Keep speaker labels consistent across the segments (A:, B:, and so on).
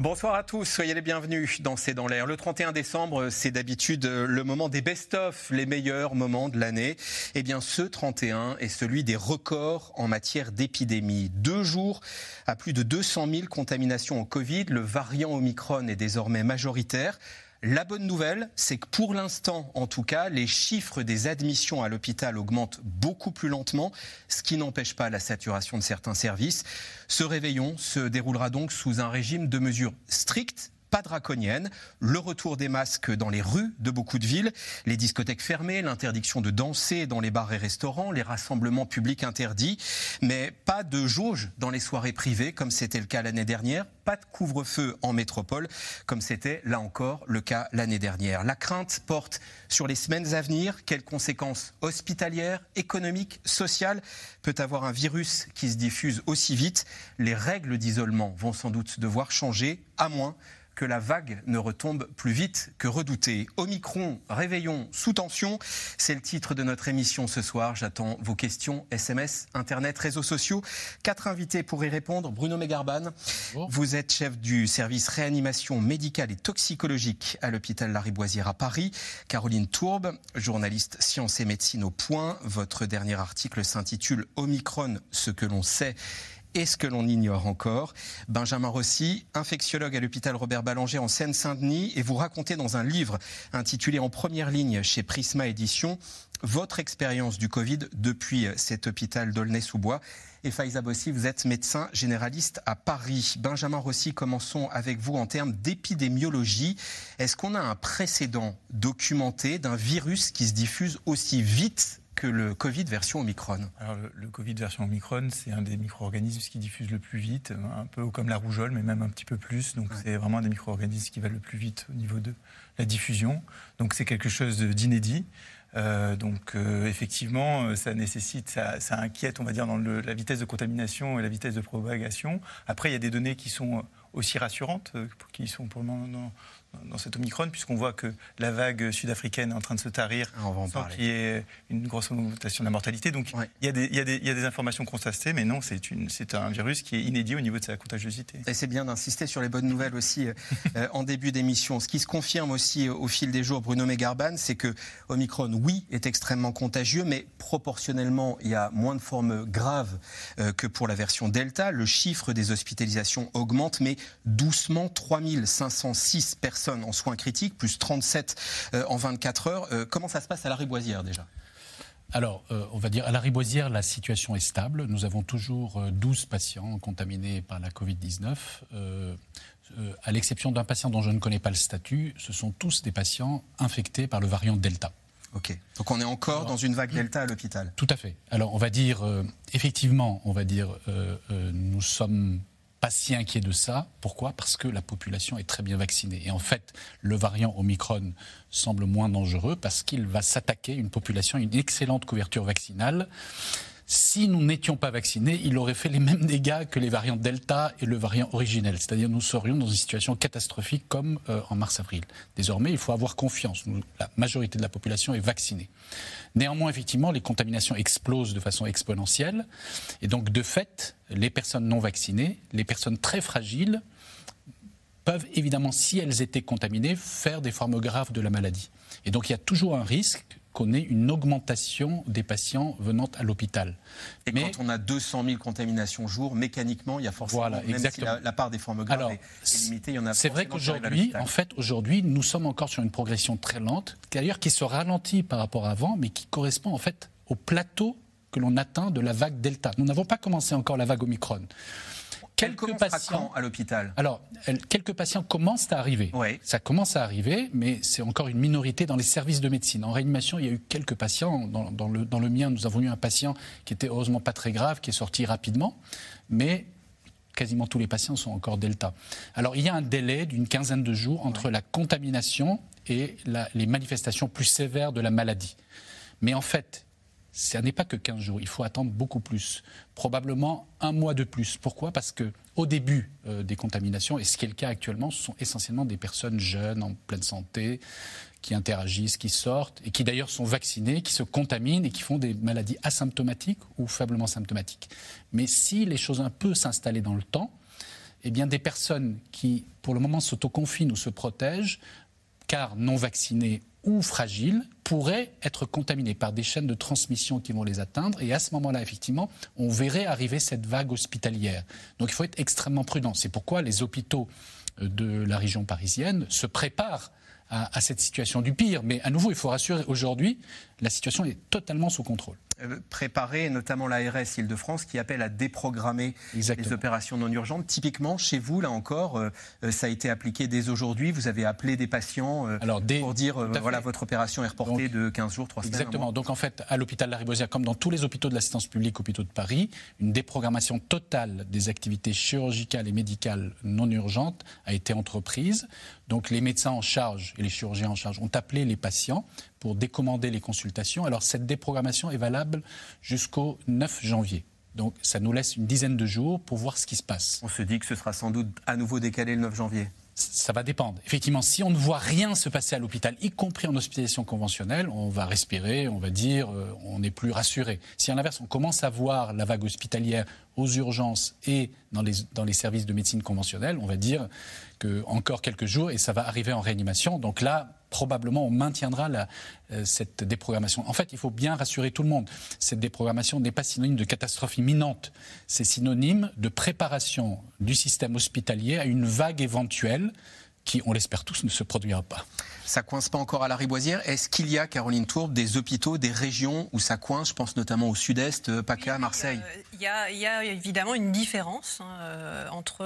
A: Bonsoir à tous, soyez les bienvenus dans C'est dans l'air. Le 31 décembre, c'est d'habitude le moment des best-of, les meilleurs moments de l'année. Eh bien, ce 31 est celui des records en matière d'épidémie. Deux jours à plus de 200 000 contaminations au Covid, le variant Omicron est désormais majoritaire. La bonne nouvelle, c'est que pour l'instant, en tout cas, les chiffres des admissions à l'hôpital augmentent beaucoup plus lentement, ce qui n'empêche pas la saturation de certains services. Ce réveillon se déroulera donc sous un régime de mesures strictes pas draconienne, le retour des masques dans les rues de beaucoup de villes, les discothèques fermées, l'interdiction de danser dans les bars et restaurants, les rassemblements publics interdits, mais pas de jauge dans les soirées privées comme c'était le cas l'année dernière, pas de couvre-feu en métropole comme c'était là encore le cas l'année dernière. La crainte porte sur les semaines à venir, quelles conséquences hospitalières, économiques, sociales peut avoir un virus qui se diffuse aussi vite? Les règles d'isolement vont sans doute devoir changer, à moins que la vague ne retombe plus vite que redouté. Omicron, réveillon sous tension, c'est le titre de notre émission ce soir. J'attends vos questions, SMS, Internet, réseaux sociaux. Quatre invités pour y répondre. Bruno Mégarban, vous êtes chef du service réanimation médicale et toxicologique à l'hôpital Lariboisière à Paris. Caroline Tourbe, journaliste sciences et médecine au point. Votre dernier article s'intitule Omicron, ce que l'on sait et ce que l'on ignore encore. Benjamin Rossi, infectiologue à l'hôpital Robert Ballanger en Seine-Saint-Denis, et vous racontez dans un livre intitulé En première ligne chez Prisma Édition votre expérience du Covid depuis cet hôpital d'Aulnay-sous-Bois. Et Faiza Bossi, vous êtes médecin généraliste à Paris. Benjamin Rossi, commençons avec vous en termes d'épidémiologie. Est-ce qu'on a un précédent documenté d'un virus qui se diffuse aussi vite que le Covid version Omicron
B: Alors le, Covid version Omicron, c'est un des micro-organismes qui diffuse le plus vite, un peu comme la rougeole, mais même un petit peu plus. Donc c'est vraiment un des micro-organismes qui va le plus vite au niveau de la diffusion. Donc c'est quelque chose d'inédit. Euh, donc euh, effectivement, euh, ça nécessite, ça, ça, inquiète, on va dire, dans le, la vitesse de contamination et la vitesse de propagation. Après, il y a des données qui sont aussi rassurantes, qui sont pour le moment dans cet Omicron, puisqu'on voit que la vague sud-africaine est en train de se tarir
A: ah, sans
B: qu'il y ait une grosse augmentation de la mortalité. Donc il, y a des, il, y a des, il, y a des, informations constatées, mais non, c'est un virus qui est inédit au niveau de sa contagiosité.
A: Et c'est bien d'insister sur les bonnes nouvelles aussi euh, euh, en début d'émission. Ce qui se confirme aussi au fil des jours, Bruno Mégarban, c'est que Omicron, oui, est extrêmement contagieux, mais proportionnellement, il y a moins de formes graves euh, que pour la version Delta. Le chiffre des hospitalisations augmente, mais doucement, 3506 personnes en soins critiques, plus 37 euh, en 24 heures. Euh, comment ça se passe à la Riboisière déjà?
C: Alors, euh, on va dire, à la Riboisière, la situation est stable. Nous avons toujours 12 patients contaminés par la Covid-19. à l'exception d'un patient dont je ne connais pas le statut, ce sont tous des patients infectés par le variant Delta.
A: Ok. Donc on est encore dans une vague Delta à l'hôpital.
C: Tout à fait. Alors on va dire, effectivement, on va dire, nous sommes pas si inquiet de ça. Pourquoi? Parce que la population est très bien vaccinée. Et en fait, le variant Omicron semble moins dangereux parce qu'il va s'attaquer à une population, une excellente couverture vaccinale si nous n'étions pas vaccinés, il aurait fait les mêmes dégâts que les variants Delta et le variant originel. C'est-à-dire nous serions dans une situation catastrophique comme euh, en mars-avril. Désormais, il faut avoir confiance. la majorité de la population est vaccinée. Néanmoins, effectivement, les contaminations explosent de façon exponentielle. Et donc, de fait, les personnes non vaccinées, les personnes très fragiles, peuvent évidemment, si elles étaient contaminées, faire des formes graves de la maladie. Et donc il y a toujours un risque qu'on ait une augmentation des patients venant à l'hôpital.
A: Et quand on a 200 000 contaminations jour, mécaniquement, il y a forcément, voilà, même si la, part des formes graves est, limitée, il y en a
C: C'est vrai qu'aujourd'hui, en fait, aujourd'hui, nous sommes encore sur une progression très lente, d'ailleurs qui se ralentit par rapport à avant, mais qui correspond en fait au plateau que l'on atteint de la vague Delta. Nous n'avons pas commencé encore la vague Omicron
A: quelques patients à l'hôpital
C: Alors, quelques patients commencent à arriver. Ça commence à arriver, mais c'est encore une minorité dans les services de médecine. En réanimation, il y a eu quelques patients. Dans, le, dans le mien, nous avons eu un patient qui était heureusement pas très grave, qui est sorti rapidement, mais quasiment tous les patients sont encore Delta. Alors, il y a un délai d'une quinzaine de jours entre la contamination et les manifestations plus sévères de la maladie. Mais en fait, ça n'est pas que 15 jours, il faut attendre beaucoup plus, probablement un mois de plus. Pourquoi? Parce que au début euh, des contaminations, et ce qui est le cas actuellement, ce sont essentiellement des personnes jeunes, en pleine santé, qui interagissent, qui sortent, et qui d'ailleurs sont vaccinées, qui se contaminent et qui font des maladies asymptomatiques ou faiblement symptomatiques. Mais si les choses un peu s'installaient dans le temps, eh bien des personnes qui, pour le moment, s'autoconfinent ou se protègent, car non vaccinées ou fragiles pourraient être contaminés par des chaînes de transmission qui vont les atteindre. Et à ce moment-là, effectivement, on verrait arriver cette vague hospitalière. Donc il faut être extrêmement prudent. C'est pourquoi les hôpitaux euh, de la région parisienne se préparent à, cette situation du pire. Mais à nouveau, il faut rassurer, aujourd'hui, la situation est totalement sous contrôle.
A: Euh, préparer, notamment l'ARS Île-de-France, qui appelle à déprogrammer les opérations non urgentes. Typiquement, chez vous, là encore, euh, euh, ça a été appliqué dès aujourd'hui. Vous avez appelé des patients pour dire voilà, votre opération est reportée de 15 jours, 3
C: semaines. Exactement. Donc, en fait, à l'hôpital Lariboisière, comme dans tous les hôpitaux de l'assistance publique, hôpitaux de Paris, une déprogrammation totale des activités chirurgicales et médicales non urgentes a été entreprise. Donc, les médecins en charge et les chirurgiens en charge ont appelé les patients pour décommander les consultations. Alors cette déprogrammation est valable jusqu'au 9 janvier. Donc ça nous laisse une dizaine de jours pour voir ce qui se passe.
A: On se dit que ce sera sans doute à nouveau décalé le 9 janvier
C: ça va dépendre. Effectivement, si on ne voit rien se passer à l'hôpital, y compris en hospitalisation conventionnelle, on va respirer, on va dire, euh, on est plus rassuré. Si à l'inverse, on commence à voir la vague hospitalière aux urgences et dans les, dans les services de médecine conventionnelle, on va dire que encore quelques jours et ça va arriver en réanimation. Donc là, probablement, on maintiendra la, euh, cette déprogrammation. En fait, il faut bien rassurer tout le monde. Cette déprogrammation n'est pas synonyme de catastrophe imminente. C'est synonyme de préparation du système hospitalier à une vague éventuelle qui, on l'espère tous, ne se produira pas.
A: Ça coince pas encore à la Riboisière. Est-ce qu'il y a, Caroline Tourbe, des hôpitaux, des régions où ça coince Je pense notamment au sud-est, euh, PACA, Marseille?
D: Euh, il y, a, évidemment une différence hein, euh, entre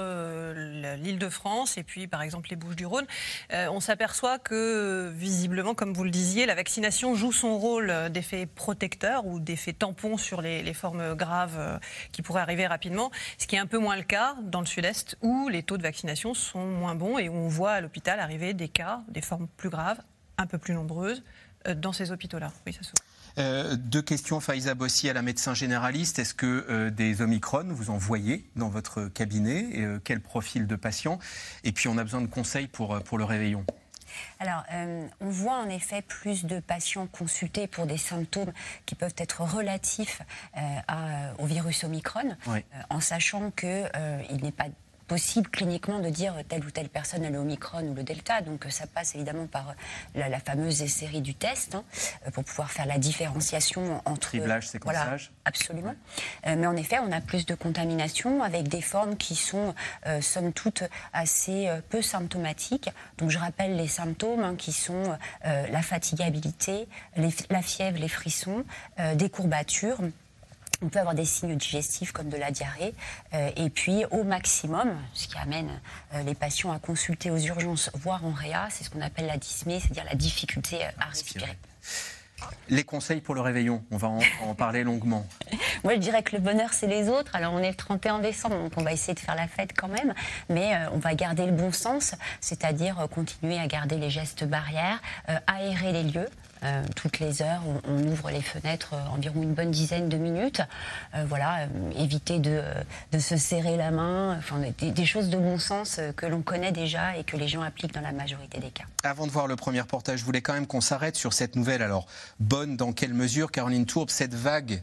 D: l'île de France et puis, par exemple, les Bouches-du-Rhône. on s'aperçoit que, visiblement, comme vous le disiez, la vaccination joue son rôle d'effet protecteur ou d'effet tampon sur les, formes graves qui pourraient arriver rapidement, ce qui est un peu moins le cas dans le sud-est où les taux de vaccination sont moins bons et où on voit à l'hôpital arriver des cas, des formes plus graves, un peu plus nombreuses, euh, dans ces hôpitaux-là. Oui, ça
A: euh, deux questions, Faïza Bossi, à la médecin généraliste. Est-ce que euh, des Omicron, vous en voyez dans votre cabinet Quel profil de patient? Et puis, on a besoin de conseils pour, pour le réveillon.
E: Alors, on voit en effet plus de patients consultés pour des symptômes qui peuvent être relatifs au virus Omicron, en sachant qu'il n'est pas possible cliniquement de dire telle ou telle personne a le Omicron ou le Delta. Donc ça passe évidemment par la, la fameuse série du test hein, pour pouvoir faire la différenciation entre...
A: Criblage, séquençage. Voilà,
E: absolument. Euh, mais en effet, on a plus de contamination avec des formes qui sont, euh, somme toute, assez euh, peu symptomatiques. Donc je rappelle les symptômes hein, qui sont la fatigabilité, la fièvre, les frissons, des courbatures on peut avoir des signes digestifs comme de la diarrhée. Euh, et puis, au maximum, ce qui amène euh, les patients à consulter aux urgences, voire en réa, c'est ce qu'on appelle la dyspnée, c'est-à-dire la difficulté euh, à respirer.
A: Les conseils pour le réveillon, on va en, parler longuement.
E: Moi, je dirais que le bonheur, c'est les autres. Alors, on est le 31 décembre, donc on va essayer de faire la fête quand même, mais on va garder le bon sens, c'est-à-dire continuer à garder les gestes barrières, aérer les lieux, euh, toutes les heures, on, ouvre les fenêtres euh, environ une bonne dizaine de minutes. Euh, voilà, éviter de, se serrer la main, des, choses de bon sens que l'on connaît déjà et que les gens appliquent dans la majorité des cas.
A: Avant de voir le premier reportage, je voulais quand même qu'on s'arrête sur cette nouvelle. Alors, bonne dans quelle mesure, Caroline Tourbe, cette vague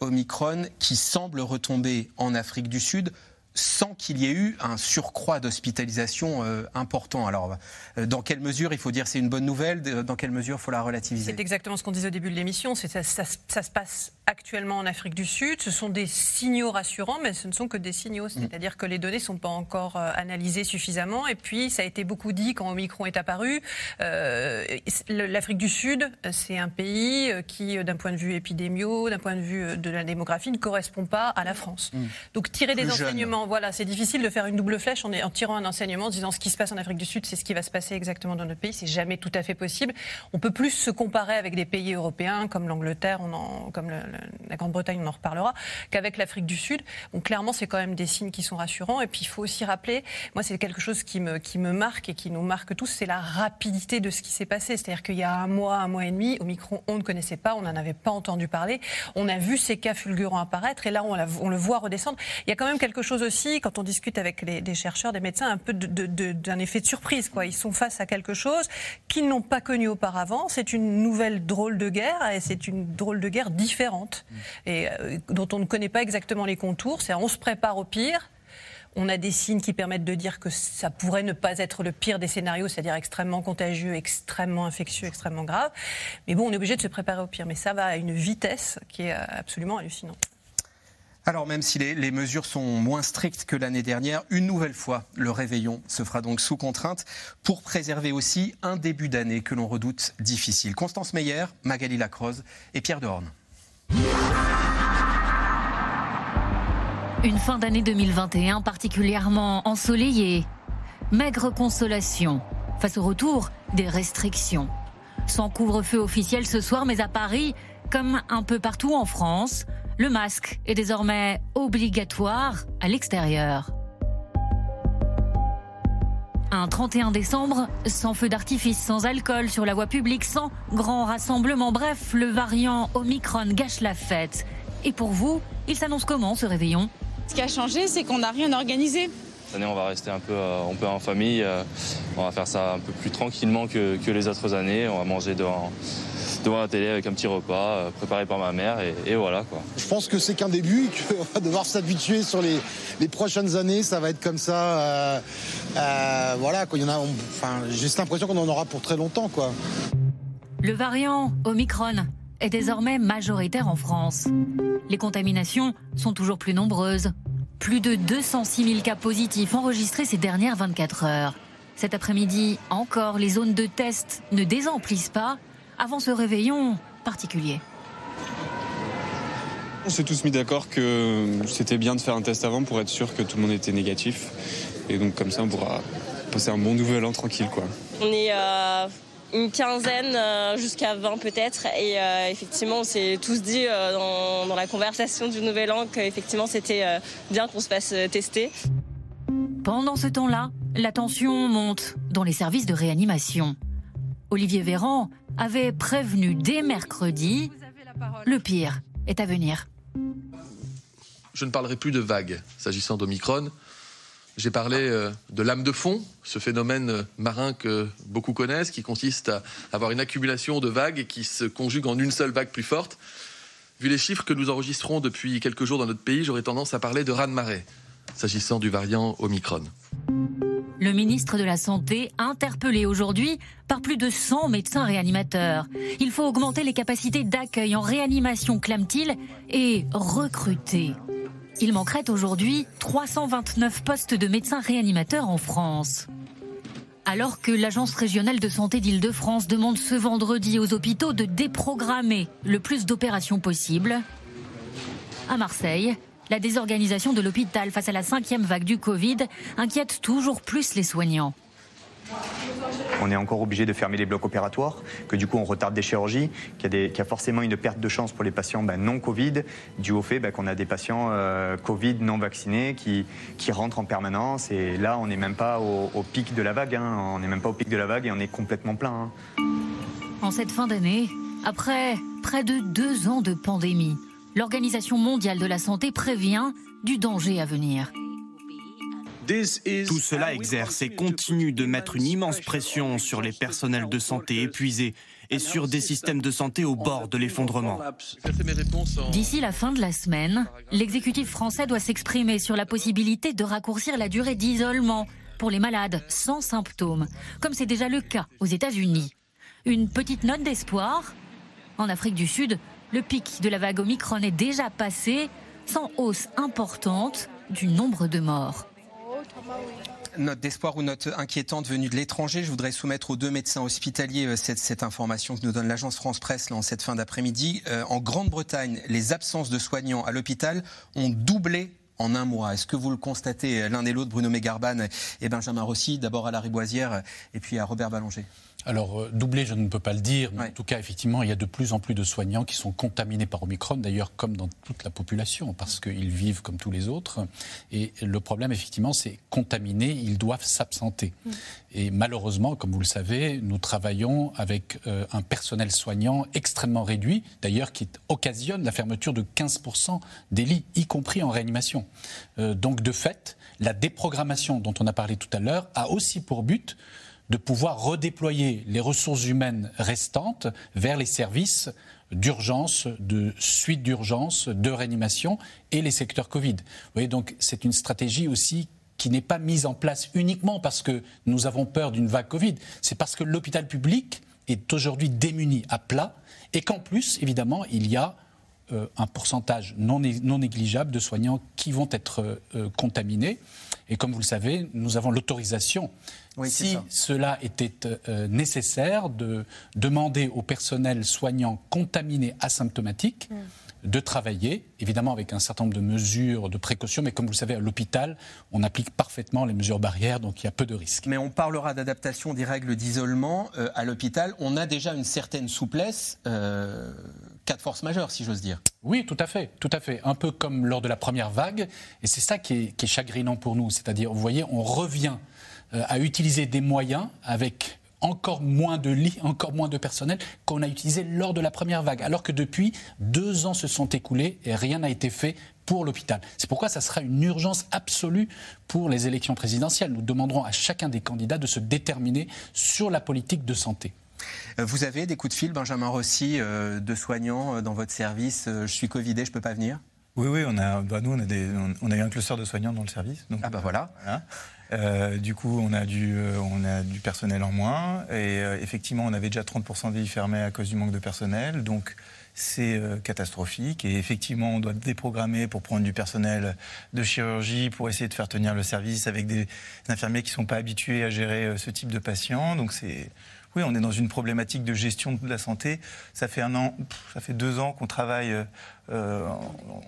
A: Omicron qui semble retomber en Afrique du Sud sans qu'il y ait eu un surcroît d'hospitalisation euh, important. Alors, euh, dans quelle mesure il faut dire c'est une bonne nouvelle Dans quelle mesure il faut la relativiser?
D: C'est exactement ce qu'on disait au début de l'émission. Ça, se passe actuellement en Afrique du Sud. Ce sont des signaux rassurants, mais ce ne sont que des signaux. Mm. C'est-à-dire que les données ne sont pas encore euh, analysées suffisamment. Et puis, ça a été beaucoup dit quand Omicron est apparu. L'Afrique du Sud, c'est un pays qui, d'un point de vue épidémio, d'un point de vue de la démographie, ne correspond pas à la France. Mm. Donc, tirer des enseignements voilà, c'est difficile de faire une double flèche en, en, tirant un enseignement, en disant ce qui se passe en Afrique du Sud, c'est ce qui va se passer exactement dans notre pays. C'est jamais tout à fait possible. On peut plus se comparer avec des pays européens comme l'Angleterre, comme la Grande-Bretagne, on en reparlera, qu'avec l'Afrique du Sud. Donc clairement, c'est quand même des signes qui sont rassurants. Et puis il faut aussi rappeler, moi c'est quelque chose qui me, qui me marque et qui nous marque tous, c'est la rapidité de ce qui s'est passé. C'est-à-dire qu'il y a un mois, un mois et demi, au micro, on ne connaissait pas, on n'en avait pas entendu parler. On a vu ces cas fulgurants apparaître et là on, on, le voit redescendre. Il y a quand même quelque chose aussi, quand on discute avec les, des chercheurs, des médecins, un peu d'un effet de surprise. Quoi. Ils sont face à quelque chose qu'ils n'ont pas connu auparavant. C'est une nouvelle drôle de guerre et c'est une drôle de guerre différente et euh, dont on ne connaît pas exactement les contours. C'est on se prépare au pire. On a des signes qui permettent de dire que ça pourrait ne pas être le pire des scénarios, c'est-à-dire extrêmement contagieux, extrêmement infectieux, extrêmement grave. Mais bon, on est obligé de se préparer au pire. Mais ça va à une vitesse qui est euh, absolument hallucinante.
A: Alors même si les, les, mesures sont moins strictes que l'année dernière, une nouvelle fois, le réveillon se fera donc sous contrainte pour préserver aussi un début d'année que l'on redoute difficile. Constance Meyer, Magali Lacroze et Pierre Dehorne.
F: Une fin d'année 2021 particulièrement ensoleillée. Maigre consolation face au retour des restrictions. Sans couvre-feu officiel ce soir, mais à Paris, comme un peu partout en France, le masque est désormais obligatoire à l'extérieur. Un 31 décembre, sans feu d'artifice, sans alcool sur la voie publique, sans grand rassemblement, bref, le variant Omicron gâche la fête. Et pour vous, il s'annonce comment ce réveillon?
G: Ce qui a changé, c'est qu'on n'a rien organisé.
H: Cette année, on va rester un peu, un peu en famille. On va faire ça un peu plus tranquillement que, que les autres années. On va manger devant, devant la télé avec un petit repas préparé par ma mère et, et voilà quoi.
I: Je pense que c'est qu'un début, qu'on va devoir s'habituer sur les, les, prochaines années. Ça va être comme ça. Euh, euh, voilà, quoi. Il y en a. Enfin, j'ai l'impression qu'on en aura pour très longtemps quoi.
F: Le variant Omicron est désormais majoritaire en France. Les contaminations sont toujours plus nombreuses. Plus de 206 000 cas positifs enregistrés ces dernières 24 heures. Cet après-midi, encore, les zones de test ne désemplissent pas avant ce réveillon particulier.
J: On s'est tous mis d'accord que c'était bien de faire un test avant pour être sûr que tout le monde était négatif. Et donc comme ça, on pourra passer un bon nouvel an tranquille. Quoi.
K: On est euh, une quinzaine euh, jusqu'à 20 peut-être. Et euh, effectivement, on s'est tous dit euh, dans, dans, la conversation du nouvel an qu'effectivement c'était euh, bien qu'on se fasse tester.
F: Pendant ce temps-là, la tension monte dans les services de réanimation. Olivier Véran avait prévenu dès mercredi, le pire est à venir.
L: Je ne parlerai plus de vagues s'agissant d'Omicron. J'ai parlé euh, de lame de fond, ce phénomène marin que beaucoup connaissent, qui consiste à avoir une accumulation de vagues qui se conjugue en une seule vague plus forte. Vu les chiffres que nous enregistrons depuis quelques jours dans notre pays, j'aurais tendance à parler de raz-de-marée, s'agissant du variant Omicron.
F: Le ministre de la Santé, interpellé aujourd'hui par plus de 100 médecins réanimateurs. Il faut augmenter les capacités d'accueil en réanimation, clame-t-il, et recruter. Il manquerait aujourd'hui 329 postes de médecins réanimateurs en France. Alors que l'Agence régionale de santé d'Île-de-France demande ce vendredi aux hôpitaux de déprogrammer le plus d'opérations possible, à Marseille, la désorganisation de l'hôpital face à la cinquième vague du Covid inquiète toujours plus les soignants.
M: On est encore obligé de fermer les blocs opératoires, que du coup on retarde des chirurgies, qu'il y, qu y, a forcément une perte de chance pour les patients ben, non Covid, dû au fait ben, qu'on a des patients euh, Covid non vaccinés qui, qui, rentrent en permanence. Et là, on n'est même pas au, au, pic de la vague. Hein. On n'est même pas au pic de la vague et on est complètement plein. Hein.
F: En cette fin d'année, après près de deux ans de pandémie, l'Organisation mondiale de la santé prévient du danger à venir.
N: Tout cela exerce et continue de mettre une immense pression sur les personnels de santé épuisés et sur des systèmes de santé au bord de l'effondrement.
F: D'ici la fin de la semaine, l'exécutif français doit s'exprimer sur la possibilité de raccourcir la durée d'isolement pour les malades sans symptômes, comme c'est déjà le cas aux États-Unis. Une petite note d'espoir En Afrique du Sud, le pic de la vague Omicron est déjà passé, sans hausse importante du nombre de morts.
A: Note d'espoir ou note inquiétante venue de l'étranger, je voudrais soumettre aux deux médecins hospitaliers cette, cette information que nous donne l'agence France Presse là, en cette fin d'après-midi. Euh, en Grande-Bretagne, les absences de soignants à l'hôpital ont doublé en un mois. Est-ce que vous le constatez l'un et l'autre, Bruno Mégarban et Benjamin Rossi, d'abord à la Riboisière et puis à Robert Ballanger
C: alors, euh, doublé, je ne peux pas le dire, mais en tout cas, effectivement, il y a de plus en plus de soignants qui sont contaminés par Omicron, d'ailleurs, comme dans toute la population, parce qu'ils vivent comme tous les autres. Et le problème, effectivement, c'est contaminés, ils doivent s'absenter. Mm. Et malheureusement, comme vous le savez, nous travaillons avec euh, un personnel soignant extrêmement réduit, d'ailleurs, qui occasionne la fermeture de 15% des lits, y compris en réanimation. Euh, donc, de fait, la déprogrammation dont on a parlé tout à l'heure a aussi pour but de pouvoir redéployer les ressources humaines restantes vers les services d'urgence, de suite d'urgence, de réanimation et les secteurs Covid. Vous voyez, donc c'est une stratégie aussi qui n'est pas mise en place uniquement parce que nous avons peur d'une vague Covid, c'est parce que l'hôpital public est aujourd'hui démuni à plat et qu'en plus, évidemment, il y a euh, un pourcentage non, négligeable de soignants qui vont être euh, contaminés. Et comme vous le savez, nous avons l'autorisation si cela était euh, nécessaire, de demander au personnel soignant contaminé asymptomatique mm. de travailler, évidemment avec un certain nombre de mesures de précaution, mais comme vous le savez, à l'hôpital, on applique parfaitement les mesures barrières, donc il y a peu de risques.
A: Mais on parlera d'adaptation des règles d'isolement euh, à l'hôpital. On a déjà une certaine souplesse. Euh, cas de force majeure, si j'ose dire.
C: Oui, tout à fait, tout à fait. Un peu comme lors de la première vague, et c'est ça qui est, qui est chagrinant pour nous. C'est-à-dire, vous voyez, on revient à utiliser des moyens avec encore moins de lits, encore moins de personnel qu'on a utilisé lors de la première vague, alors que depuis deux ans se sont écoulés et rien n'a été fait pour l'hôpital. C'est pourquoi ça sera une urgence absolue pour les élections présidentielles. Nous demanderons à chacun des candidats de se déterminer sur la politique de santé.
A: Euh, vous avez des coups de fil, Benjamin Rossi, euh, de soignants dans votre service Je suis Covidé, je ne peux pas venir?
B: Oui, oui, on a, bah, nous, on a, des, on a eu un cluster de soignants dans le service.
A: Donc, ah bah voilà.
B: Euh, du coup, on a, du, euh, on a du personnel en moins. Et euh, effectivement, on avait déjà 30% des lits fermés à cause du manque de personnel. Donc, c'est catastrophique. Et effectivement, on doit déprogrammer pour prendre du personnel de chirurgie, pour essayer de faire tenir le service avec des infirmiers qui ne sont pas habitués à gérer ce type de patients. Donc, c'est oui, on est dans une problématique de gestion de la santé. Ça fait un an, ça fait deux ans qu'on travaille euh,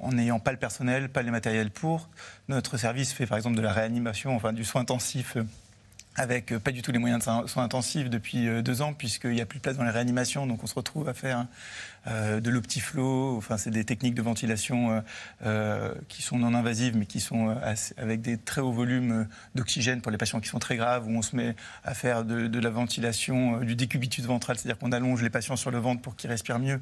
B: en n'ayant pas le personnel, pas les matériels pour. Notre service fait par exemple de la réanimation, enfin du soin intensif. Euh, avec euh, pas du tout les moyens de soins intensifs depuis deux ans, puisqu'il n'y a plus de place dans les réanimations, donc on se retrouve à faire de l'optiflow, enfin c'est des techniques de ventilation qui sont non invasives, mais qui sont avec des très hauts volumes d'oxygène pour les patients qui sont très graves, où on se met à faire de, de la ventilation, du décubitus ventral, c'est-à-dire qu'on allonge les patients sur le ventre pour qu'ils respirent mieux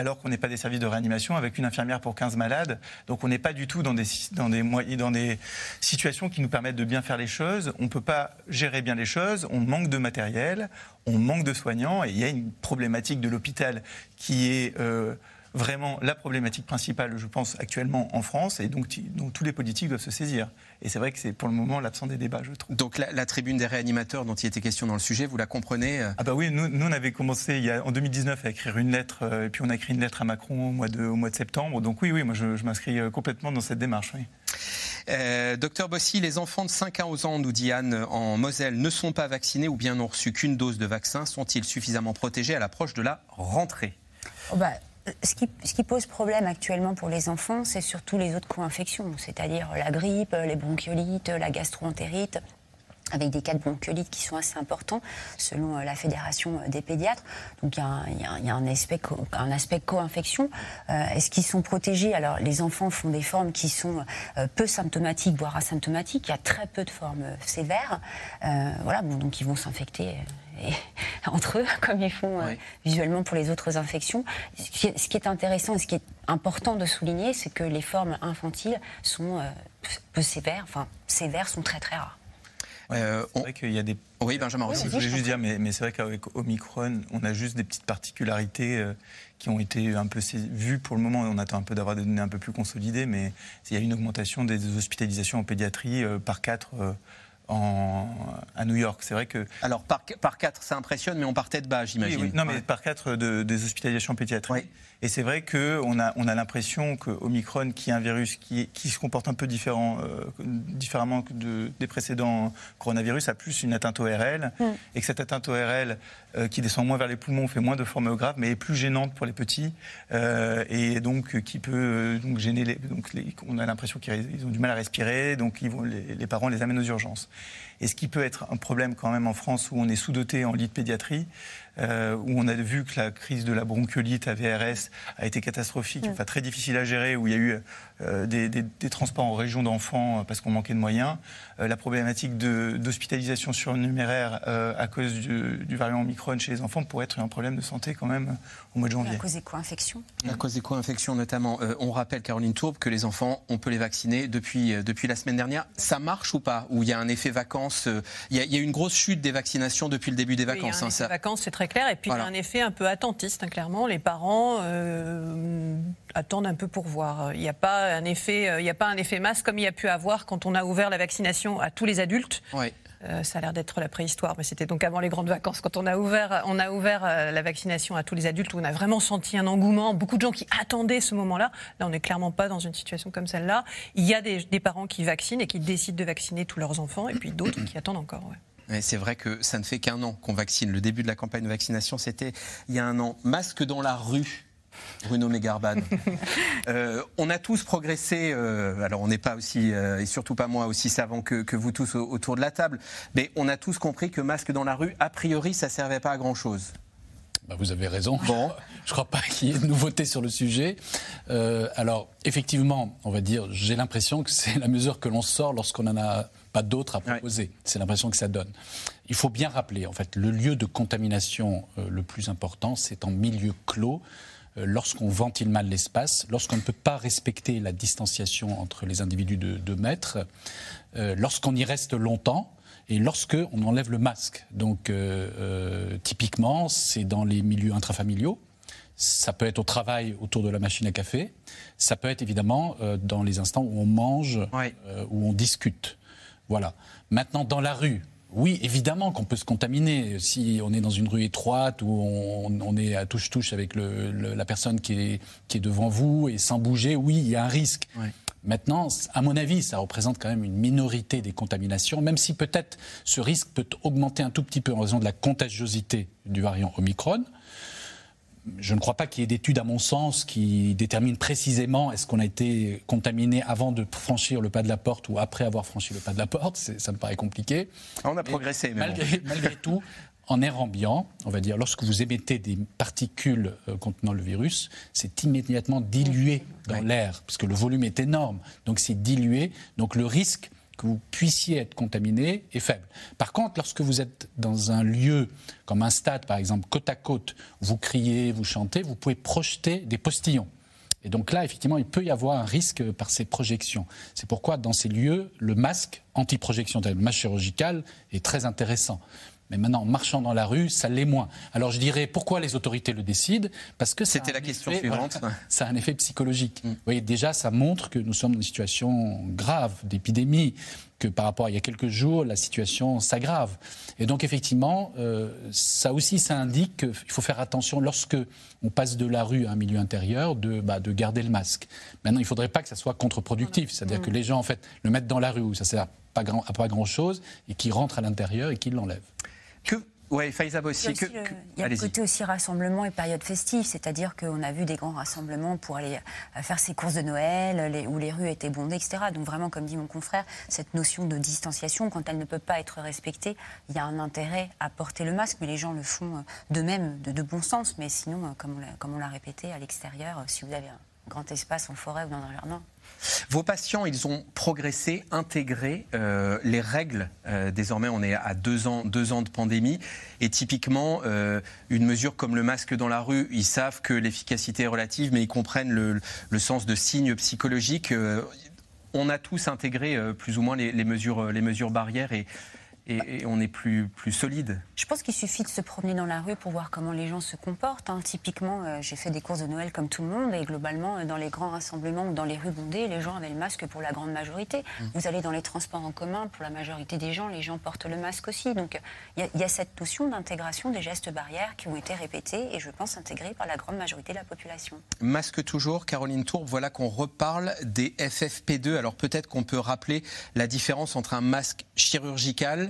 B: alors qu'on n'est pas des services de réanimation avec une infirmière pour 15 malades. Donc on n'est pas du tout dans des, dans, des, dans des situations qui nous permettent de bien faire les choses. On ne peut pas gérer bien les choses, on manque de matériel, on manque de soignants et il y a une problématique de l'hôpital qui est... Euh, vraiment la problématique principale, je pense, actuellement en France, et donc, donc tous les politiques doivent se saisir. Et c'est vrai que c'est pour le moment l'absent des débats, je trouve.
A: Donc la, tribune des réanimateurs dont il était question dans le sujet, vous la comprenez euh
B: Ah bah oui, nous, nous, on avait commencé il y a, en 2019 à écrire une lettre, euh, et puis on a écrit une lettre à Macron au mois de, au mois de septembre. Donc oui, oui, moi je, m'inscris euh, complètement dans cette démarche. Oui.
A: docteur Bossy, les enfants de 5 à 11 ans, nous dit Anne, en Moselle, ne sont pas vaccinés ou bien n'ont reçu qu'une dose de vaccin. Sont-ils suffisamment protégés à l'approche de la rentrée?
E: Oh bah, ce qui, pose problème actuellement pour les enfants, c'est surtout les autres co-infections, c'est-à-dire la grippe, les bronchiolites, la gastroentérite avec des cas de bronchiolite qui sont assez importants selon euh, la Fédération des pédiatres. Donc il y a, un, aspect, un aspect co-infection. Euh, est-ce qu'ils sont protégés? Alors les enfants font des formes qui sont euh, peu symptomatiques, voire asymptomatiques. Il y a très peu de formes sévères. voilà, donc ils vont s'infecter entre eux, comme ils font euh, visuellement pour les autres infections. Ce qui, est, intéressant et ce qui est important de souligner, c'est que les formes infantiles sont euh, peu sévères, enfin sévères sont très très rares.
B: Euh, c'est vrai qu'il y a des.
A: Oui, Benjamin aussi.
B: je voulais juste dire, mais, c'est vrai qu'avec Omicron, on a juste des petites particularités qui ont été un peu vues pour le moment. On attend un peu d'avoir des données un peu plus consolidées, mais il y a une augmentation des hospitalisations en pédiatrie par quatre en, à New York. C'est vrai que.
A: Alors, par, par 4, ça impressionne, mais on partait de bas, j'imagine.
B: Oui, oui. Non, mais par 4 de, des hospitalisations pédiatriques. Et c'est vrai qu'on a, on a l'impression qu'Omicron, qui est un virus qui, qui se comporte un peu différent, euh, différemment que de, des précédents coronavirus, a plus une atteinte ORL, mm. et que cette atteinte ORL, euh, qui descend moins vers les poumons, fait moins de formes graves, mais est plus gênante pour les petits, euh, et donc qui peut donc gêner les, donc les, on a l'impression qu'ils ont du mal à respirer, donc ils vont, les, les parents les amènent aux urgences. Et ce qui peut être un problème quand même en France où on est sous-doté en lit de pédiatrie, euh, où on a vu que la crise de la bronchiolite à VRS a été catastrophique, enfin très difficile à gérer, où il y a eu euh, des, transports en région d'enfants euh, parce qu'on manquait de moyens, la problématique d'hospitalisation surnuméraire à cause du, variant Omicron chez les enfants pourrait être un problème de santé quand même au mois de janvier. À
E: cause des co-infections?
A: À cause des co-infections notamment. on rappelle, Caroline Tourbe, que les enfants, on peut les vacciner depuis, depuis la semaine dernière. Ça marche ou pas? Ou il y a un effet vacances Il y, a, une grosse chute des vaccinations depuis le début des vacances.
D: il y a un effet vacances, c'est très clair. Et puis il y a un effet un peu attentiste, hein, clairement. Les parents euh, attendent un peu pour voir. Il n'y a pas un effet, euh, il n'y a pas un effet masse comme il y a pu avoir quand on a ouvert la vaccination à tous les adultes. Euh, ça a l'air d'être la préhistoire, mais c'était donc avant les grandes vacances. Quand on a ouvert, on a ouvert la vaccination à tous les adultes, où on a vraiment senti un engouement, beaucoup de gens qui attendaient ce moment-là. Là, on n'est clairement pas dans une situation comme celle-là. Il y a des, parents qui vaccinent et qui décident de vacciner tous leurs enfants, et puis d'autres qui attendent encore.
A: C'est vrai que ça ne fait qu'un an qu'on vaccine. Le début de la campagne de vaccination, c'était il y a un an. Masque dans la rue. Bruno Mégarban. Euh, on a tous progressé, euh, alors on n'est pas aussi, euh, et surtout pas moi, aussi savant que, vous tous autour de la table, mais on a tous compris que masque dans la rue, a priori, ça ne servait pas à grand-chose.
C: Bah, vous avez raison. Bon. Je ne crois pas qu'il y ait de nouveauté sur le sujet. alors, effectivement, on va dire, j'ai l'impression que c'est la mesure que l'on sort lorsqu'on n'en a pas d'autres à proposer. C'est l'impression que ça donne. Il faut bien rappeler, en fait, le lieu de contamination euh, le plus important, c'est en milieu clos lorsqu'on ventile mal l'espace, lorsqu'on ne peut pas respecter la distanciation entre les individus de 2 mètres, euh, lorsqu'on y reste longtemps et lorsqu'on enlève le masque. Donc, typiquement, c'est dans les milieux intrafamiliaux. Ça peut être au travail autour de la machine à café. Ça peut être évidemment dans les instants où on mange, où on discute. Voilà. Maintenant, dans la rue, oui, évidemment qu'on peut se contaminer. Si on est dans une rue étroite où on, est à touche-touche avec la personne qui est, qui est, devant vous et sans bouger, oui, il y a un risque. Maintenant, à mon avis, ça représente quand même une minorité des contaminations, même si peut-être ce risque peut augmenter un tout petit peu en raison de la contagiosité du variant Omicron je ne crois pas qu'il y ait d'études, à mon sens, qui déterminent précisément est-ce qu'on a été contaminé avant de franchir le pas de la porte ou après avoir franchi le pas de la porte. Ça me paraît compliqué.
A: On a progressé, mais
C: malgré, malgré tout, en air ambiant, on va dire, lorsque vous émettez des particules euh, contenant le virus, c'est immédiatement dilué dans l'air, parce que le volume est énorme. Donc c'est dilué. Donc le risque que vous puissiez être contaminé est faible. Par contre, lorsque vous êtes dans un lieu comme un stade, par exemple, côte à côte, vous criez, vous chantez, vous pouvez projeter des postillons. Et donc là, effectivement, il peut y avoir un risque par ces projections. C'est pourquoi, dans ces lieux, le masque anti-projection, le masque chirurgical, est très intéressant. Mais maintenant, en marchant dans la rue, ça l'est moins. Alors je dirais, pourquoi les autorités le décident? Parce que
A: c'était la question suivante.
C: ça a un effet psychologique. Mm. Vous voyez, déjà, ça montre que nous sommes dans une situation grave d'épidémie, que par rapport à il y a quelques jours, la situation s'aggrave. Et donc effectivement, euh, ça aussi, ça indique qu'il faut faire attention lorsque on passe de la rue à un milieu intérieur, de, bah, de garder le masque. Maintenant, il ne faudrait pas que ça soit contre-productif, c'est-à-dire mm. que les gens en fait le mettent dans la rue où ça sert pas grand, à pas grand-chose et qui rentrent à l'intérieur et qui l'enlèvent.
A: Que oui, Faïza aussi.
E: Il y a, le, côté aussi rassemblement et période festive, c'est-à-dire qu'on a vu des grands rassemblements pour aller euh, faire ses courses de Noël, où les rues étaient bondées, etc. Donc vraiment, comme dit mon confrère, cette notion de distanciation, quand elle ne peut pas être respectée, il y a un intérêt à porter le masque, mais les gens le font euh, de même, de, bon sens. Mais sinon, euh, comme on l'a répété, à l'extérieur, si vous avez un grand espace en forêt ou dans un jardin,
A: vos patients, ils ont progressé, intégré euh, les règles. Euh, désormais, on est à deux ans, deux ans de pandémie. Et typiquement, euh, une mesure comme le masque dans la rue, ils savent que l'efficacité est relative, mais ils comprennent le, sens de signes psychologiques. on a tous intégré plus ou moins les, mesures, les mesures barrières et et, on est plus, plus solide.
E: Je pense qu'il suffit de se promener dans la rue pour voir comment les gens se comportent. hein. Typiquement, euh, j'ai fait des courses de Noël comme tout le monde et globalement, euh, dans les grands rassemblements ou dans les rues bondées, les gens avaient le masque pour la grande majorité. Vous allez dans les transports en commun, pour la majorité des gens, les gens portent le masque aussi. Donc il y y, a cette notion d'intégration des gestes barrières qui ont été répétés et je pense intégrés par la grande majorité de la population.
A: Masque toujours, Caroline Tourbe, voilà qu'on reparle des FFP2. Alors peut-être qu'on peut rappeler la différence entre un masque chirurgical,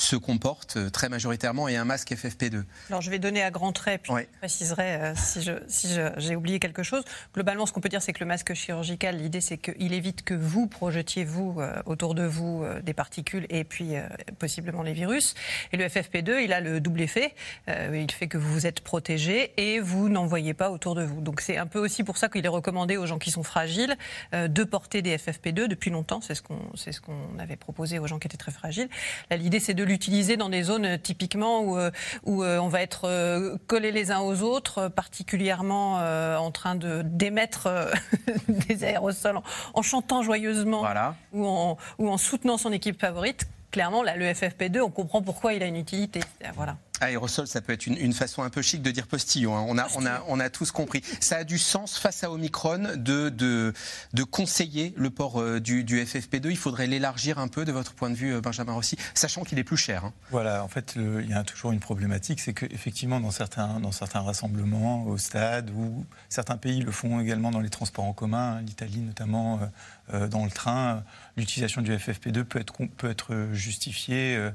A: se comporte euh, très majoritairement, et un masque FFP2.
D: Alors je vais donner à grands traits, puis je préciserai euh, si j'ai oublié quelque chose. Globalement, ce qu'on peut dire, c'est que le masque chirurgical, l'idée, c'est qu'il évite que vous projetiez, vous, euh, autour de vous, euh, des particules et puis possiblement les virus. Et le FFP2, il a le double effet. Il fait que vous vous êtes protégé et vous n'en voyez pas autour de vous. Donc c'est un peu aussi pour ça qu'il est recommandé aux gens qui sont fragiles de porter des FFP2 depuis longtemps. C'est ce qu'on ce qu'on avait proposé aux gens qui étaient très fragiles. L'idée, c'est de l'utiliser dans des zones euh, typiquement où, euh, où euh, on va être collés les uns aux autres, particulièrement en train de d'émettre des aérosols en, en chantant joyeusement ou, en, ou en soutenant son équipe favorite. Clairement, là, le FFP2, on comprend pourquoi il a une utilité. Voilà.
A: Aérosol, ça peut être une, façon un peu chic de dire postillon. hein. On, a, on, a, on a tous compris. Ça a du sens face à Omicron de, de, conseiller le port euh, du, du FFP2. Il faudrait l'élargir un peu de votre point de vue, euh, Benjamin Rossi, sachant qu'il est plus cher. hein.
B: Voilà, en fait, il y a toujours une problématique, c'est qu'effectivement, dans certains, dans certains rassemblements, au stade, ou certains pays le font également dans les transports en commun, hein, l'Italie notamment, euh, dans le train, l'utilisation du FFP2 peut être, peut être justifiée.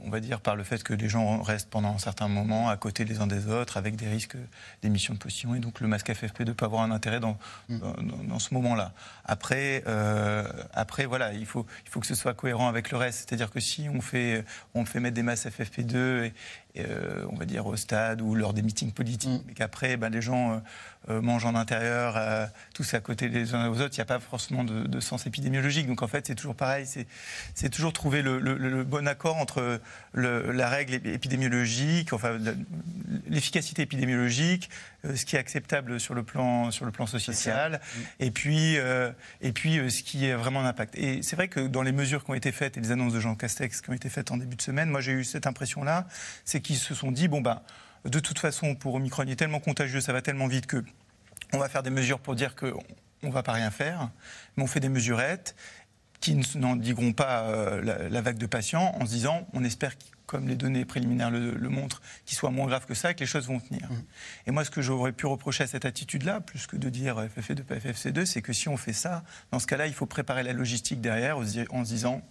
B: On va dire par le fait que les gens restent pendant un certain moment à côté les uns des autres avec des risques d'émission de postillon et donc le masque FFP2 peut avoir un intérêt dans, dans ce moment-là. Après, euh, après voilà, il faut, il faut que ce soit cohérent avec le reste. C'est-à-dire que si on fait, on fait mettre des masques FFP2 et, et, euh, on va dire au stade ou lors des meetings politiques, mais qu'après ben, les gens euh, euh, mangent en intérieur, euh, tous à côté les uns aux autres, il n'y a pas forcément de, de sens épidémiologique. Donc en fait, c'est toujours pareil, c'est toujours trouver le, le- le bon accord entre le- la règle ép- épidémiologique, enfin l'efficacité épidémiologique, ce qui est acceptable sur le plan, sur le plan social, et puis, euh, et puis euh, ce qui est vraiment un impact. Et c'est vrai que dans les mesures qui ont été faites et les annonces de Jean Castex qui ont été faites en début de semaine, moi j'ai eu cette impression-là, c'est qu'ils se sont dit, bon ben, de toute façon, pour Omicron, il est tellement contagieux, ça va tellement vite que on va faire des mesures pour dire qu'on ne va pas rien faire, mais on fait des mesurettes qui ne- n'endigueront pas euh, la, la vague de patients en se disant on espère, comme les données préliminaires le, le montrent, qu'il soit moins grave que ça que les choses vont tenir. Et moi, ce que j'aurais pu reprocher à cette attitude-là, plus que de dire FFC2, pas FFC2, c'est que si on fait ça, dans ce cas-là, il faut préparer la logistique derrière en se disant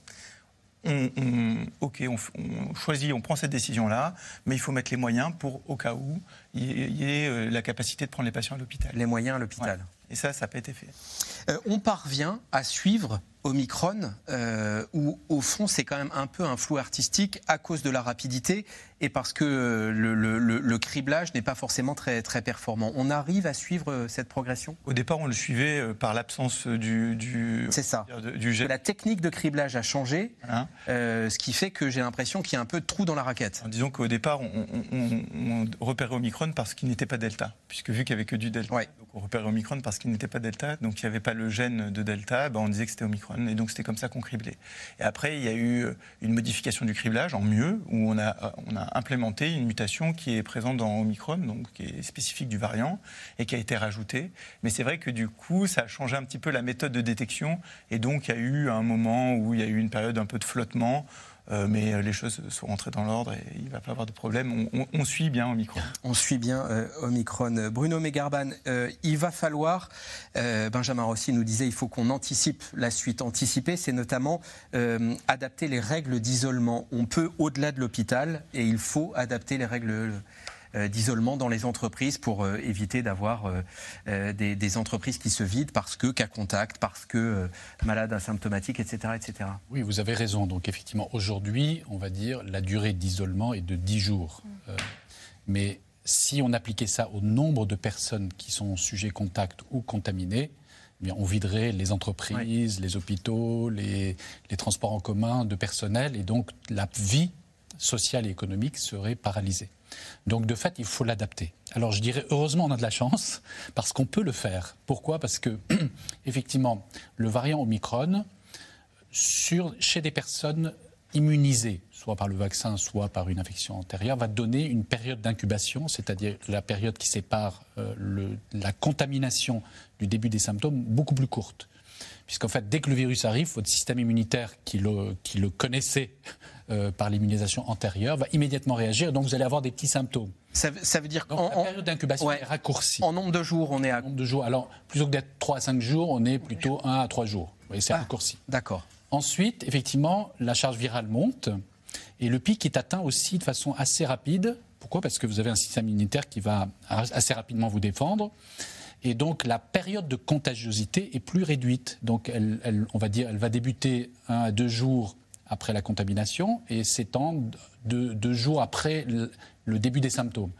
B: on, on- ok, on, choisit, on prend cette décision-là, mais il faut mettre les moyens pour, au cas où, il y ait, il y ait, euh, la capacité de prendre les patients à l'hôpital.
A: Les moyens à l'hôpital.
B: Et ça, ça n'a pas été fait.
A: Euh, on parvient à suivre Omicron, euh, où au fond c'est quand même un peu un flou artistique à cause de la rapidité et parce que le, le- le- le criblage n'est pas forcément très, très performant. On arrive à suivre euh, cette progression?
B: Au départ, on le suivait euh, par l'absence du, du.
A: C'est ça.
B: Du.
A: La technique de criblage a changé, euh, ce qui fait que j'ai l'impression qu'il y a un peu de trou dans la raquette.
B: Disons qu'au départ, on, on- on- on repérait Omicron parce qu'il n'était pas Delta, puisque vu qu'il n'y avait que du Delta, donc on repérait Omicron parce qu'il n'était pas Delta, donc il n'y avait pas le gène de Delta, ben on disait que c'était Omicron, et donc c'était comme ça qu'on criblait. Et après, il y a eu euh, une modification du criblage en mieux, où on a, euh, on a implémenté une mutation qui est présente dans Omicron, donc qui est spécifique du variant, et qui a été rajoutée. Mais c'est vrai que du coup, ça a changé un petit peu la méthode de détection, et donc il y a eu un moment où il y a eu une période un peu de flottement. Euh, mais euh, les choses sont rentrées dans l'ordre et il ne va pas avoir de problème. On, suit bien Omicron.
A: On suit bien euh, Omicron. Bruno Mégarban, il va falloir, Benjamin Rossi nous disait, il faut qu'on anticipe la suite. Anticiper, c'est notamment adapter les règles d'isolement. On peut au-delà de l'hôpital et il faut adapter les règles d'isolement dans les entreprises pour euh, éviter d'avoir euh, euh, des, des entreprises qui se vident parce que cas contact, parce que euh, malades asymptomatiques, etc., etc.
C: Oui, vous avez raison. Donc effectivement, aujourd'hui, on va dire, la durée d'isolement est de 10 jours. Euh, mais si on appliquait ça au nombre de personnes qui sont sujets contact ou contaminées, eh bien, on viderait les entreprises, les hôpitaux, les, les transports en commun de personnel, et donc la vie sociale et économique serait paralysée. Donc de fait, il faut l'adapter. Alors je dirais, heureusement, on a de la chance, parce qu'on peut le faire. Pourquoi? Parce que, effectivement, le variant Omicron, sur, chez des personnes immunisé, soit par le vaccin, soit par une infection antérieure, va donner une période d'incubation, c'est-à-dire la période qui sépare euh, la contamination du début des symptômes, beaucoup plus courte. Puisqu'en fait, dès que le virus arrive, votre système immunitaire qui le connaissait euh, par l'immunisation antérieure va immédiatement réagir, donc vous allez avoir des petits symptômes.
A: Ça, veut- ça veut dire
C: Donc la période d'incubation est raccourcie.
A: En nombre de jours, on est à.
C: nombre de jours. Alors, plutôt que d'être 3 à 5 jours, on est plutôt 1 à 3 jours. Vous voyez, c'est
A: Ah.
C: raccourci.
A: D'accord.
C: Ensuite, effectivement, la charge virale monte et le pic est atteint aussi de façon assez rapide. Pourquoi? Parce que vous avez un système immunitaire qui va assez rapidement vous défendre. Et donc la période de contagiosité est plus réduite. Donc elle, elle- on va dire, elle va débuter un à deux jours après la contamination et s'étendre deux, deux jours après le, le début des symptômes.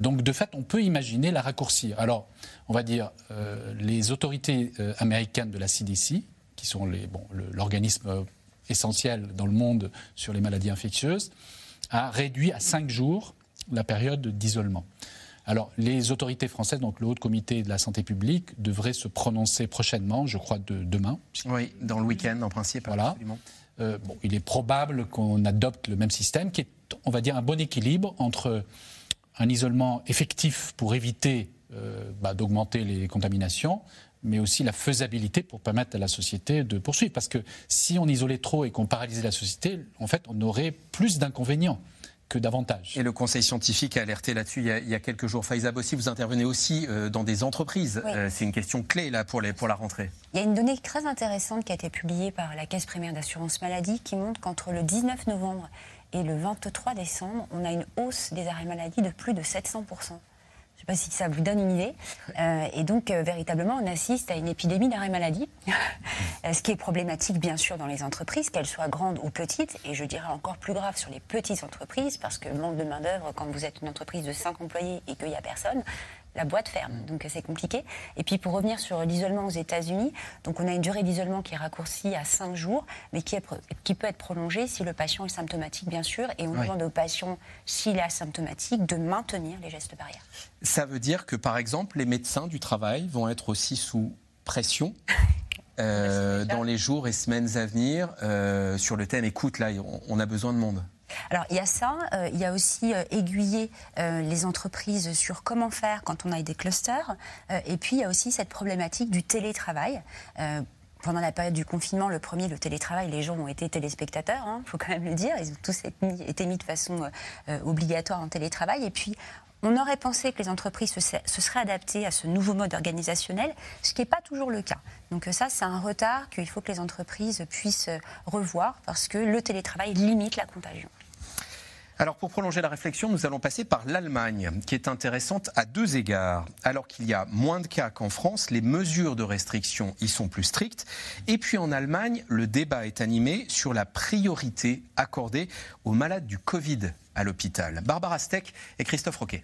C: Donc de fait, on peut imaginer la raccourcir. Alors, on va dire, euh, les autorités euh, américaines de la CDC, qui sont bon, l'organisme euh, essentiel dans le monde sur les maladies infectieuses, a réduit à cinq jours la période d'isolement. Alors, les autorités françaises, donc le Haut Comité de la Santé publique, devraient se prononcer prochainement, je crois de demain.
A: Oui, dans le week-end, en principe.
C: Voilà.
A: absolument.
C: Euh, il est probable qu'on adopte le même système, qui est, on va dire, un bon équilibre entre un isolement effectif pour éviter euh, bah, d'augmenter les contaminations, mais aussi la faisabilité pour permettre à la société de poursuivre. Parce que si on isolait trop et qu'on paralysait la société, en fait, on aurait plus d'inconvénients que d'avantages.
A: Et le Conseil scientifique a alerté là-dessus il, y a- il y a quelques jours. Faiza Bossi, vous intervenez aussi euh, dans des entreprises.
E: Oui.
A: Euh, c'est une question clé là pour, les, pour la rentrée.
E: Il y a une donnée très intéressante qui a été publiée par la Caisse primaire d'assurance maladie qui montre qu'entre le 19 novembre et le 23 décembre, on a une hausse des arrêts maladie de plus de 700 je ne sais pas si ça vous donne une idée. Euh, et donc, euh, véritablement, on assiste à une épidémie d'arrêt maladie, Euh, ce qui est problématique, bien sûr, dans les entreprises, qu'elles soient grandes ou petites. Et je dirais encore plus grave sur les petites entreprises, parce que manque de main-d'œuvre, quand vous êtes une entreprise de 5 employés et qu'il n'y a personne, la boîte ferme. Donc, c'est compliqué. Et puis, pour revenir sur l'isolement aux États-Unis, donc on a une durée d'isolement qui est raccourcie à 5 jours, mais qui, est pro- qui peut être prolongée si le patient est symptomatique, bien sûr. Et on
A: Oui.
E: demande au patient, s'il est asymptomatique, de maintenir les gestes barrières.
A: Ça veut dire que, par exemple, les médecins du travail vont être aussi sous pression euh, dans les jours et semaines à venir euh, sur le thème écoute, là, on a besoin de monde.
E: Alors il y a ça, euh, il y a aussi euh, aiguiller euh, les entreprises sur comment faire quand on a des clusters, et puis il y a aussi cette problématique du télétravail. Pendant la période du confinement, le premier, le télétravail, les gens ont été téléspectateurs, il faut quand même le dire, ils ont tous été mis, de façon obligatoire en télétravail, et puis on aurait pensé que les entreprises se, se- se seraient adaptées à ce nouveau mode organisationnel, ce qui n'est pas toujours le cas. Donc ça, c'est un retard qu'il faut que les entreprises puissent revoir, parce que le télétravail limite la contagion.
A: Alors pour prolonger la réflexion, nous allons passer par l'Allemagne, qui est intéressante à deux égards. Alors qu'il y a moins de cas qu'en France, les mesures de restriction y sont plus strictes. Et puis en Allemagne, le débat est animé sur la priorité accordée aux malades du Covid à l'hôpital. Barbara Steck et Christophe Roquet.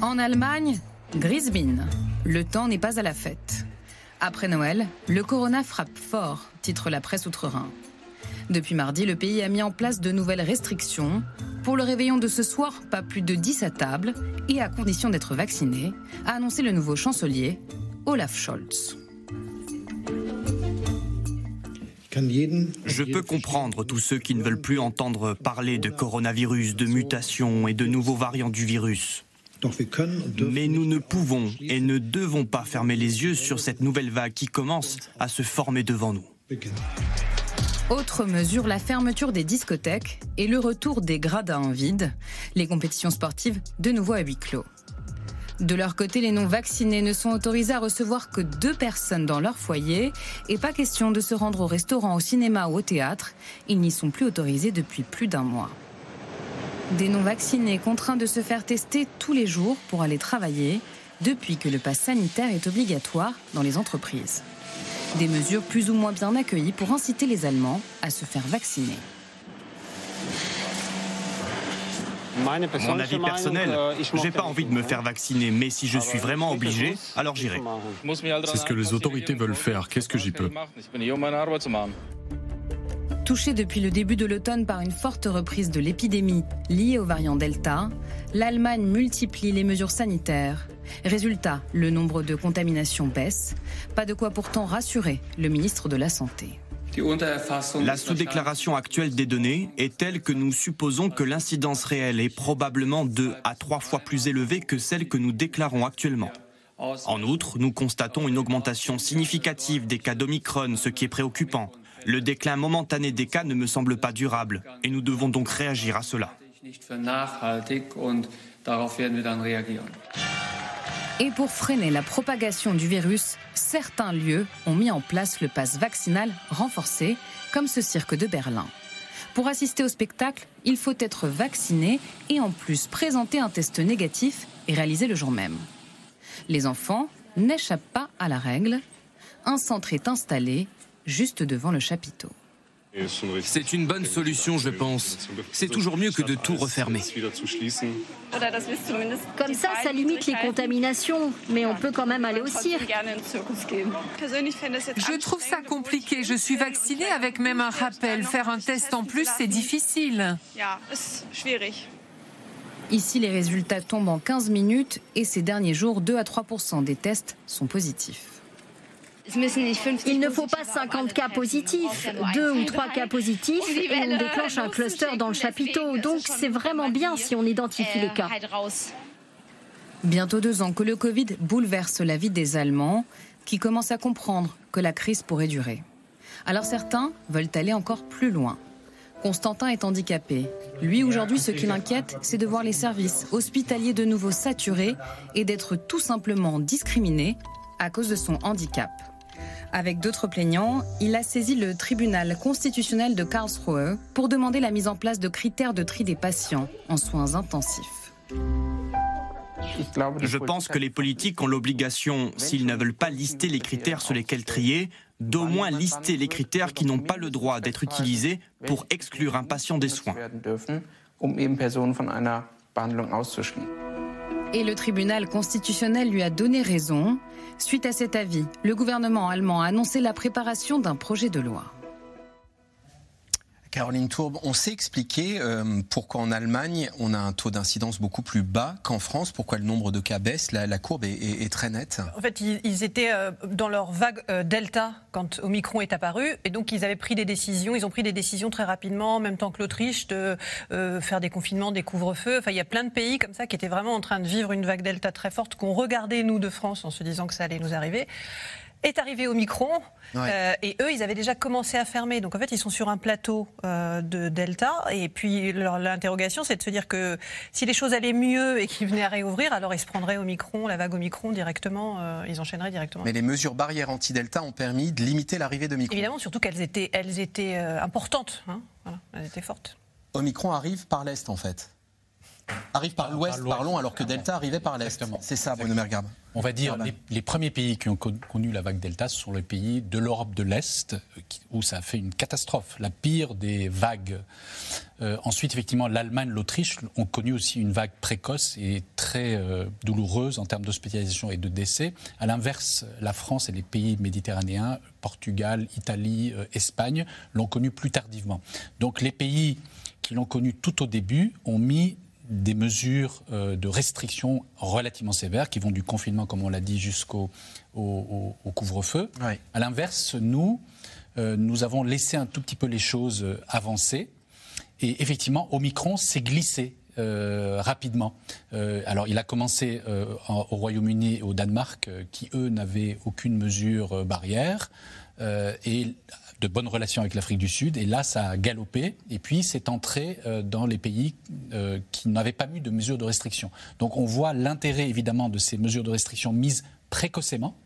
O: En Allemagne, Grisbin. Le temps n'est pas à la fête. Après Noël, le corona frappe fort, titre la presse outre-Rhin. Depuis mardi, le pays a mis en place de nouvelles restrictions. Pour le réveillon de ce soir, pas plus de 10 à table, et à condition d'être vacciné, a annoncé le nouveau chancelier, Olaf Scholz.
N: Je peux comprendre tous ceux qui ne veulent plus entendre parler de coronavirus, de mutations et de nouveaux variants du virus. Mais nous ne pouvons et ne devons pas fermer les yeux sur cette nouvelle vague qui commence à se former devant nous.
O: Autre mesure, la fermeture des discothèques et le retour des gradins en vide. Les compétitions sportives de nouveau à huis clos. De leur côté, les non-vaccinés ne sont autorisés à recevoir que deux personnes dans leur foyer et pas question de se rendre au restaurant, au cinéma ou au théâtre. Ils n'y sont plus autorisés depuis plus d'un mois. Des non-vaccinés contraints de se faire tester tous les jours pour aller travailler depuis que le pass sanitaire est obligatoire dans les entreprises. Des mesures plus ou moins bien accueillies pour inciter les Allemands à se faire vacciner.
N: Mon avis personnel, j'ai pas envie de me faire vacciner, mais si je suis vraiment obligé, alors j'irai.
P: C'est ce que les autorités veulent faire. Qu'est-ce que j'y peux
O: Touchée depuis le début de l'automne par une forte reprise de l'épidémie liée au variant Delta, l'Allemagne multiplie les mesures sanitaires. Résultat, le nombre de contaminations baisse. Pas de quoi pourtant rassurer le ministre de la Santé.
N: La sous-déclaration actuelle des données est telle que nous supposons que l'incidence réelle est probablement deux à trois fois plus élevée que celle que nous déclarons actuellement. En outre, nous constatons une augmentation significative des cas d'Omicron, ce qui est préoccupant. Le déclin momentané des cas ne me semble pas durable et nous devons donc réagir à cela.
O: Et pour freiner la propagation du virus, certains lieux ont mis en place le pass vaccinal renforcé, comme ce cirque de Berlin. Pour assister au spectacle, il faut être vacciné et en plus présenter un test négatif et réaliser le jour même. Les enfants n'échappent pas à la règle. Un centre est installé juste devant le chapiteau.
P: C'est une bonne solution, je pense. C'est toujours mieux que de tout refermer.
Q: Comme ça, ça limite les contaminations, mais on peut quand même aller au cirque.
R: Je trouve ça compliqué. Je suis vaccinée avec même un rappel. Faire un test en plus, c'est difficile.
O: Ici, les résultats tombent en 15 minutes et ces derniers jours, 2 à 3 des tests sont positifs.
Q: Il ne faut pas 50 cas positifs, 2 ou 3 cas positifs, et on déclenche un cluster dans le chapiteau. Donc c'est vraiment bien si on identifie les cas.
O: Bientôt deux ans que le Covid bouleverse la vie des Allemands, qui commencent à comprendre que la crise pourrait durer. Alors certains veulent aller encore plus loin. Constantin est handicapé. Lui, aujourd'hui, ce qui l'inquiète, c'est de voir les services hospitaliers de nouveau saturés et d'être tout simplement discriminé à cause de son handicap. Avec d'autres plaignants, il a saisi le tribunal constitutionnel de Karlsruhe pour demander la mise en place de critères de tri des patients en soins intensifs.
N: Je pense que les politiques ont l'obligation, s'ils ne veulent pas lister les critères sur lesquels trier, d'au moins lister les critères qui n'ont pas le droit d'être utilisés pour exclure un patient des soins.
O: Et le tribunal constitutionnel lui a donné raison. Suite à cet avis, le gouvernement allemand a annoncé la préparation d'un projet de loi.
A: Caroline Tourbe, on sait expliquer euh, pourquoi en Allemagne on a un taux d'incidence beaucoup plus bas qu'en France, pourquoi le nombre de cas baisse, la, courbe est, très nette.
D: En fait, ils, étaient euh, dans leur vague euh, Delta quand Omicron est apparu, et donc ils avaient pris des décisions, ils ont pris des décisions très rapidement, en même temps que l'Autriche, de faire des confinements, des couvre-feux. Enfin, il y a plein de pays comme ça qui étaient vraiment en train de vivre une vague Delta très forte, qu'on regardait nous de France en se disant que ça allait nous arriver est arrivé au micron euh, et eux, ils avaient déjà commencé à fermer. Donc en fait, ils sont sur un plateau euh, de Delta. Et puis l'interrogation, c'est de se dire que si les choses allaient mieux et qu'ils venaient à réouvrir, alors ils se prendraient au micron, la vague au micron directement, euh, ils enchaîneraient directement.
A: Mais les mesures barrières anti-Delta ont permis de limiter l'arrivée de micron.
D: Évidemment, surtout qu'elles étaient, elles étaient importantes. Hein. voilà, elles étaient fortes.
A: Omicron arrive par l'Est en fait arrive par l'ouest, parlons, alors que Delta arrivait par l'est. C'est ça, Bruno Mergab.
C: On va dire, les, les, premiers pays qui ont connu la vague Delta ce sont les pays de l'Europe de l'Est, où ça a fait une catastrophe, la pire des vagues. Euh, ensuite, effectivement, l'Allemagne, l'Autriche ont connu aussi une vague précoce et très euh, douloureuse en termes d'hospitalisation et de décès. À l'inverse, la France et les pays méditerranéens, Portugal, Italie, euh, Espagne, l'ont connu plus tardivement. Donc les pays qui l'ont connu tout au début ont mis des mesures euh, de restriction relativement sévères qui vont du confinement, comme on l'a dit, jusqu'au au, couvre-feu. À l'inverse, nous, euh, nous avons laissé un tout petit peu les choses euh, avancer. Et effectivement, Omicron s'est glissé rapidement. alors, il a commencé au Royaume-Uni et au Danemark, qui eux n'avaient aucune mesure barrière. et de bonnes relations avec l'Afrique du Sud. Et là, ça a galopé. Et puis, c'est entré euh, dans les pays euh, qui n'avaient pas mis de mesures de restriction. Donc, on voit l'intérêt, évidemment, de ces mesures de restriction mises précocement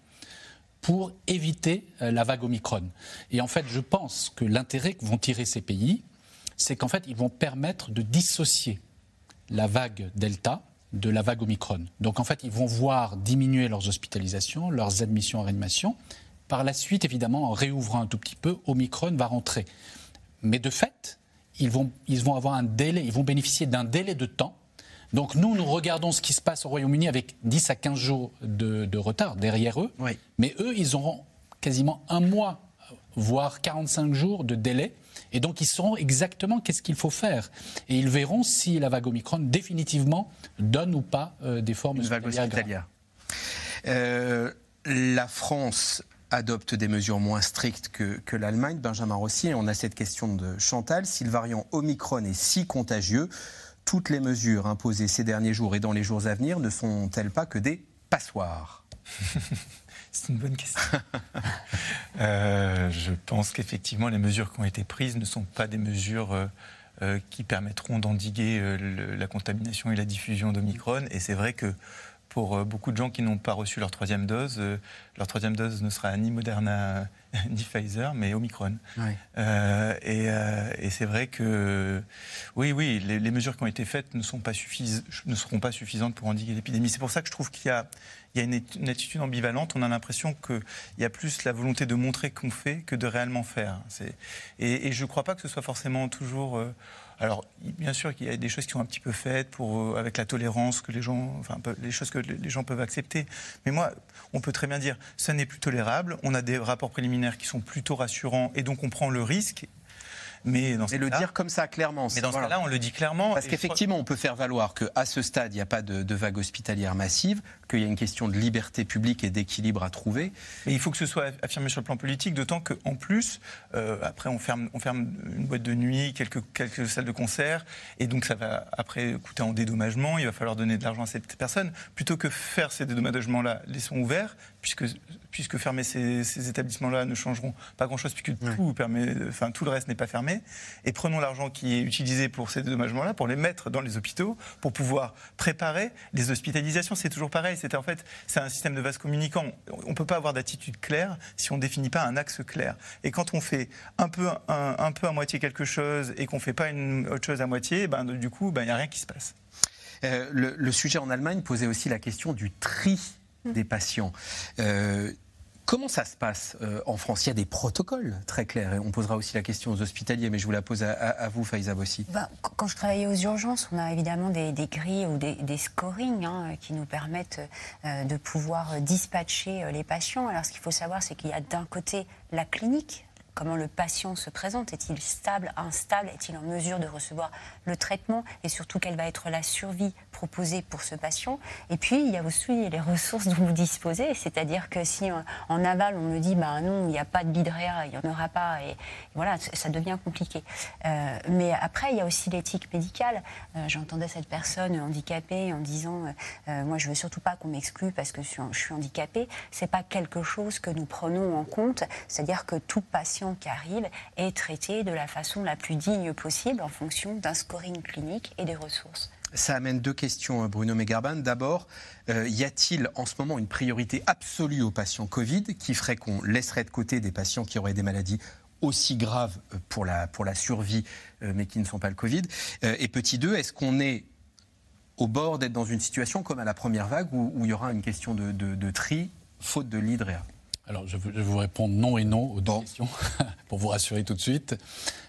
C: pour éviter euh, la vague Omicron. Et en fait, je pense que l'intérêt que vont tirer ces pays, c'est qu'en fait, ils vont permettre de dissocier la vague Delta de la vague Omicron. Donc en fait, ils vont voir diminuer leurs hospitalisations, leurs admissions en réanimation, par la suite, évidemment, en réouvrant un tout petit peu, Omicron va rentrer. Mais de fait, ils vont, ils vont avoir un délai, ils vont bénéficier d'un délai de temps. Donc nous, nous regardons ce qui se passe au Royaume-Uni avec 10 à 15 jours de, retard derrière eux. Mais eux, ils auront quasiment un mois voire 45 jours de délai. Et donc, ils sauront exactement qu'est-ce qu'il faut faire. Et ils verront si la vague Omicron, définitivement, donne ou pas euh, des formes
A: Une vague. Euh, la France adopte des mesures moins strictes que, l'Allemagne. Benjamin Rossi, on a cette question de Chantal. Si le variant Omicron est si contagieux, toutes les mesures imposées ces derniers jours et dans les jours à venir ne sont-elles pas que des passoires
B: C'est une bonne question. Euh, je pense qu'effectivement, les mesures qui ont été prises ne sont pas des mesures euh, euh, qui permettront d'endiguer la contamination et la diffusion d'Omicron. Et c'est vrai que pour beaucoup de gens qui n'ont pas reçu leur troisième dose, leur troisième dose ne sera ni Moderna ni Pfizer, mais Omicron. Euh, euh, et, c'est vrai que, oui, oui, les, mesures qui ont été faites ne, sont pas ne seront pas suffisantes pour endiguer l'épidémie. C'est pour ça que je trouve qu'il y a, il y a une, attitude ambivalente. On a l'impression qu'il y a plus la volonté de montrer qu'on fait que de réellement faire. Et, et, je ne crois pas que ce soit forcément toujours... Euh, alors, bien sûr qu'il y a des choses qui sont un petit peu faites euh, avec la tolérance que les gens, enfin, les choses que les gens peuvent accepter. Mais moi, on peut très bien dire, ça n'est plus tolérable. On a des rapports préliminaires qui sont plutôt rassurants et donc on prend le risque.
A: Mais, dans le dire comme ça, clairement.
B: Mais dans ce cas-là, on le dit clairement.
A: Parce qu'effectivement, on peut faire valoir qu'à ce stade, il n'y a pas de, vague hospitalière massive, qu'il y a une question de liberté publique et d'équilibre à trouver.
B: Mais il faut que ce soit affirmé sur le plan politique, d'autant qu'en plus, euh, après, on ferme, on ferme une boîte de nuit, quelques, quelques salles de concert, et donc ça va après coûter en dédommagement, il va falloir donner de l'argent à cette personne. Plutôt que faire ces dédommagements-là, laissons ouverts, puisque, puisque fermer ces, établissements-là ne changeront pas grand-chose, puisque tout, permet, enfin, tout le reste n'est pas fermé. Et prenons l'argent qui est utilisé pour ces dédommagements-là, pour les mettre dans les hôpitaux, pour pouvoir préparer les hospitalisations. C'est toujours pareil c'est en fait c'est un système de vase communicant. On ne peut pas avoir d'attitude claire si on ne définit pas un axe clair. Et quand on fait un peu, un, peu à moitié quelque chose et qu'on ne fait pas une autre chose à moitié, ben, du coup, ben, il n'y a rien qui se passe.
A: Euh, le, sujet en Allemagne posait aussi la question du tri des patients. Euh, Comment ça se passe euh, en France? Il y a des protocoles très clairs. Et on posera aussi la question aux hospitaliers, mais je vous la pose à, vous, Faïza Bossi.
E: Ben, quand je travaillais aux urgences, on a évidemment des, grilles ou des, des scorings hein, qui nous permettent euh, de pouvoir dispatcher euh, les patients. Alors ce qu'il faut savoir, c'est qu'il y a d'un côté la clinique, comment le patient se présente. Est-il stable, instable? Est-il en mesure de recevoir le traitement? Et surtout, quelle va être la survie proposée pour ce patient? Et puis, il y a aussi les ressources dont vous disposez. C'est-à-dire que si en aval, on me dit, bah non, il n'y a pas de bidréa, il n'y en aura pas, et voilà, ça devient compliqué. Euh, mais après, il y a aussi l'éthique médicale. Euh, j'entendais cette personne handicapée en disant, euh, moi, je veux surtout pas qu'on m'exclue parce que je suis, je suis handicapée. C'est pas quelque chose que nous prenons en compte. C'est-à-dire que tout patient qui arrive est traité de la façon la plus digne possible en fonction d'un scoring clinique et des ressources.
A: Ça amène deux questions, Bruno Megarban. D'abord, euh, y a-t-il en ce moment une priorité absolue aux patients Covid qui ferait qu'on laisserait de côté des patients qui auraient des maladies aussi graves euh, pour la, pour la survie, euh, mais qui ne sont pas le Covid? Et petit 2, est-ce qu'on est au bord d'être dans une situation comme à la première vague où, il y aura une question de, tri, faute de l'hydréa
C: alors, je vais vous répondre non et non aux deux questions, pour vous rassurer tout de suite.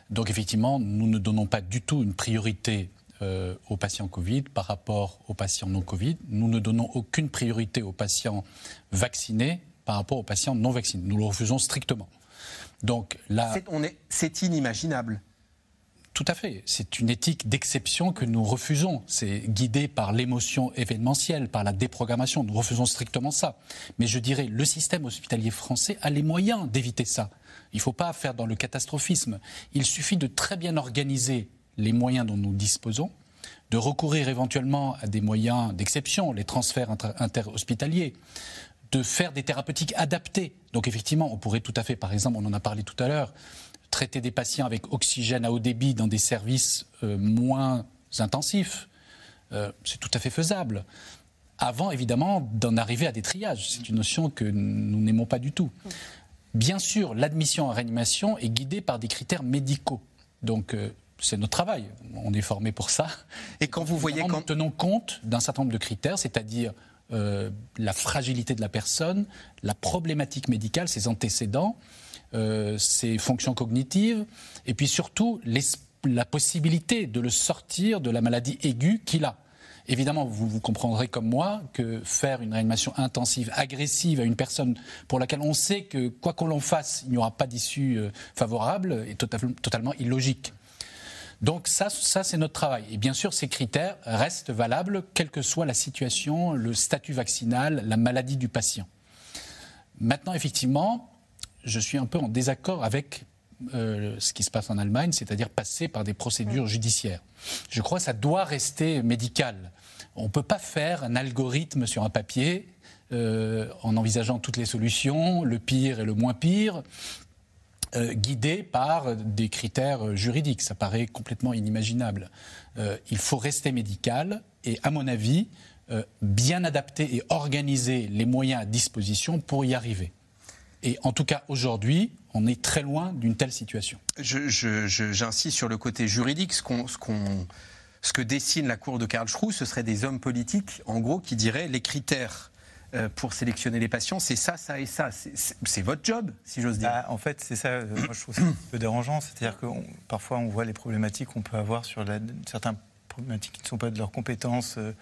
C: Donc, effectivement, nous ne donnons pas du tout une priorité euh, aux patients Covid par rapport aux patients non Covid. Nous ne donnons aucune priorité aux patients vaccinés par rapport aux patients non vaccinés. Nous le refusons strictement.
A: Donc là, c'est inimaginable.
C: Tout à fait. C'est une éthique d'exception que nous refusons. C'est guidé par l'émotion événementielle, par la déprogrammation. Nous refusons strictement ça. Mais je dirais, le système hospitalier français a les moyens d'éviter ça. Il ne faut pas faire dans le catastrophisme. Il suffit de très bien organiser les moyens dont nous disposons, de recourir éventuellement à des moyens d'exception, les transferts interhospitaliers, de faire des thérapeutiques adaptées. Donc effectivement, on pourrait tout à fait, par exemple, on en a parlé tout à l'heure, traiter des patients avec oxygène à haut débit dans des services euh, moins intensifs, euh, c'est tout à fait faisable. Avant, évidemment, d'en arriver à des triages. C'est une notion que nous n'aimons pas du tout. Bien sûr, l'admission en réanimation est guidée par des critères médicaux. Donc, euh, c'est notre travail. On est formé pour ça.
A: Et quand vous voyez.
C: Quand... Nous tenons compte d'un certain nombre de critères, c'est-à-dire la fragilité de la personne, la problématique médicale, ses antécédents, euh, ses fonctions cognitives, et puis surtout la possibilité de le sortir de la maladie aiguë qu'il a. Évidemment, vous, vous comprendrez comme moi que faire une réanimation intensive, agressive à une personne pour laquelle on sait que quoi qu'on l'on fasse, il n'y aura pas d'issue euh, favorable est tota-, totalement illogique. Donc ça, ça c'est notre travail. Et bien sûr, ces critères restent valables, quelle que soit la situation, le statut vaccinal, la maladie du patient. Maintenant, effectivement, je suis un peu en désaccord avec euh, ce qui se passe en Allemagne, c'est-à-dire passer par des procédures judiciaires. Je crois que ça doit rester médical. On ne peut pas faire un algorithme sur un papier euh, en envisageant toutes les solutions, le pire et le moins pire, euh, guidé par des critères juridiques. Ça paraît complètement inimaginable. il faut rester médical et, à mon avis, bien adapter et organiser les moyens à disposition pour y arriver. Et en tout cas, aujourd'hui, on est très loin d'une telle situation.
A: J'insiste sur le côté juridique. Ce, ce, que dessine la Cour de Karlsruhe, ce seraient des hommes politiques, en gros, qui diraient les critères euh, pour sélectionner les patients, c'est ça, ça et ça. C'est votre job, si j'ose dire.
B: Bah, en fait, c'est ça, euh, moi je trouve ça un peu dérangeant. C'est-à-dire que parfois on voit les problématiques qu'on peut avoir sur la, certains problématiques qui ne sont pas de leurs compétences. Euh,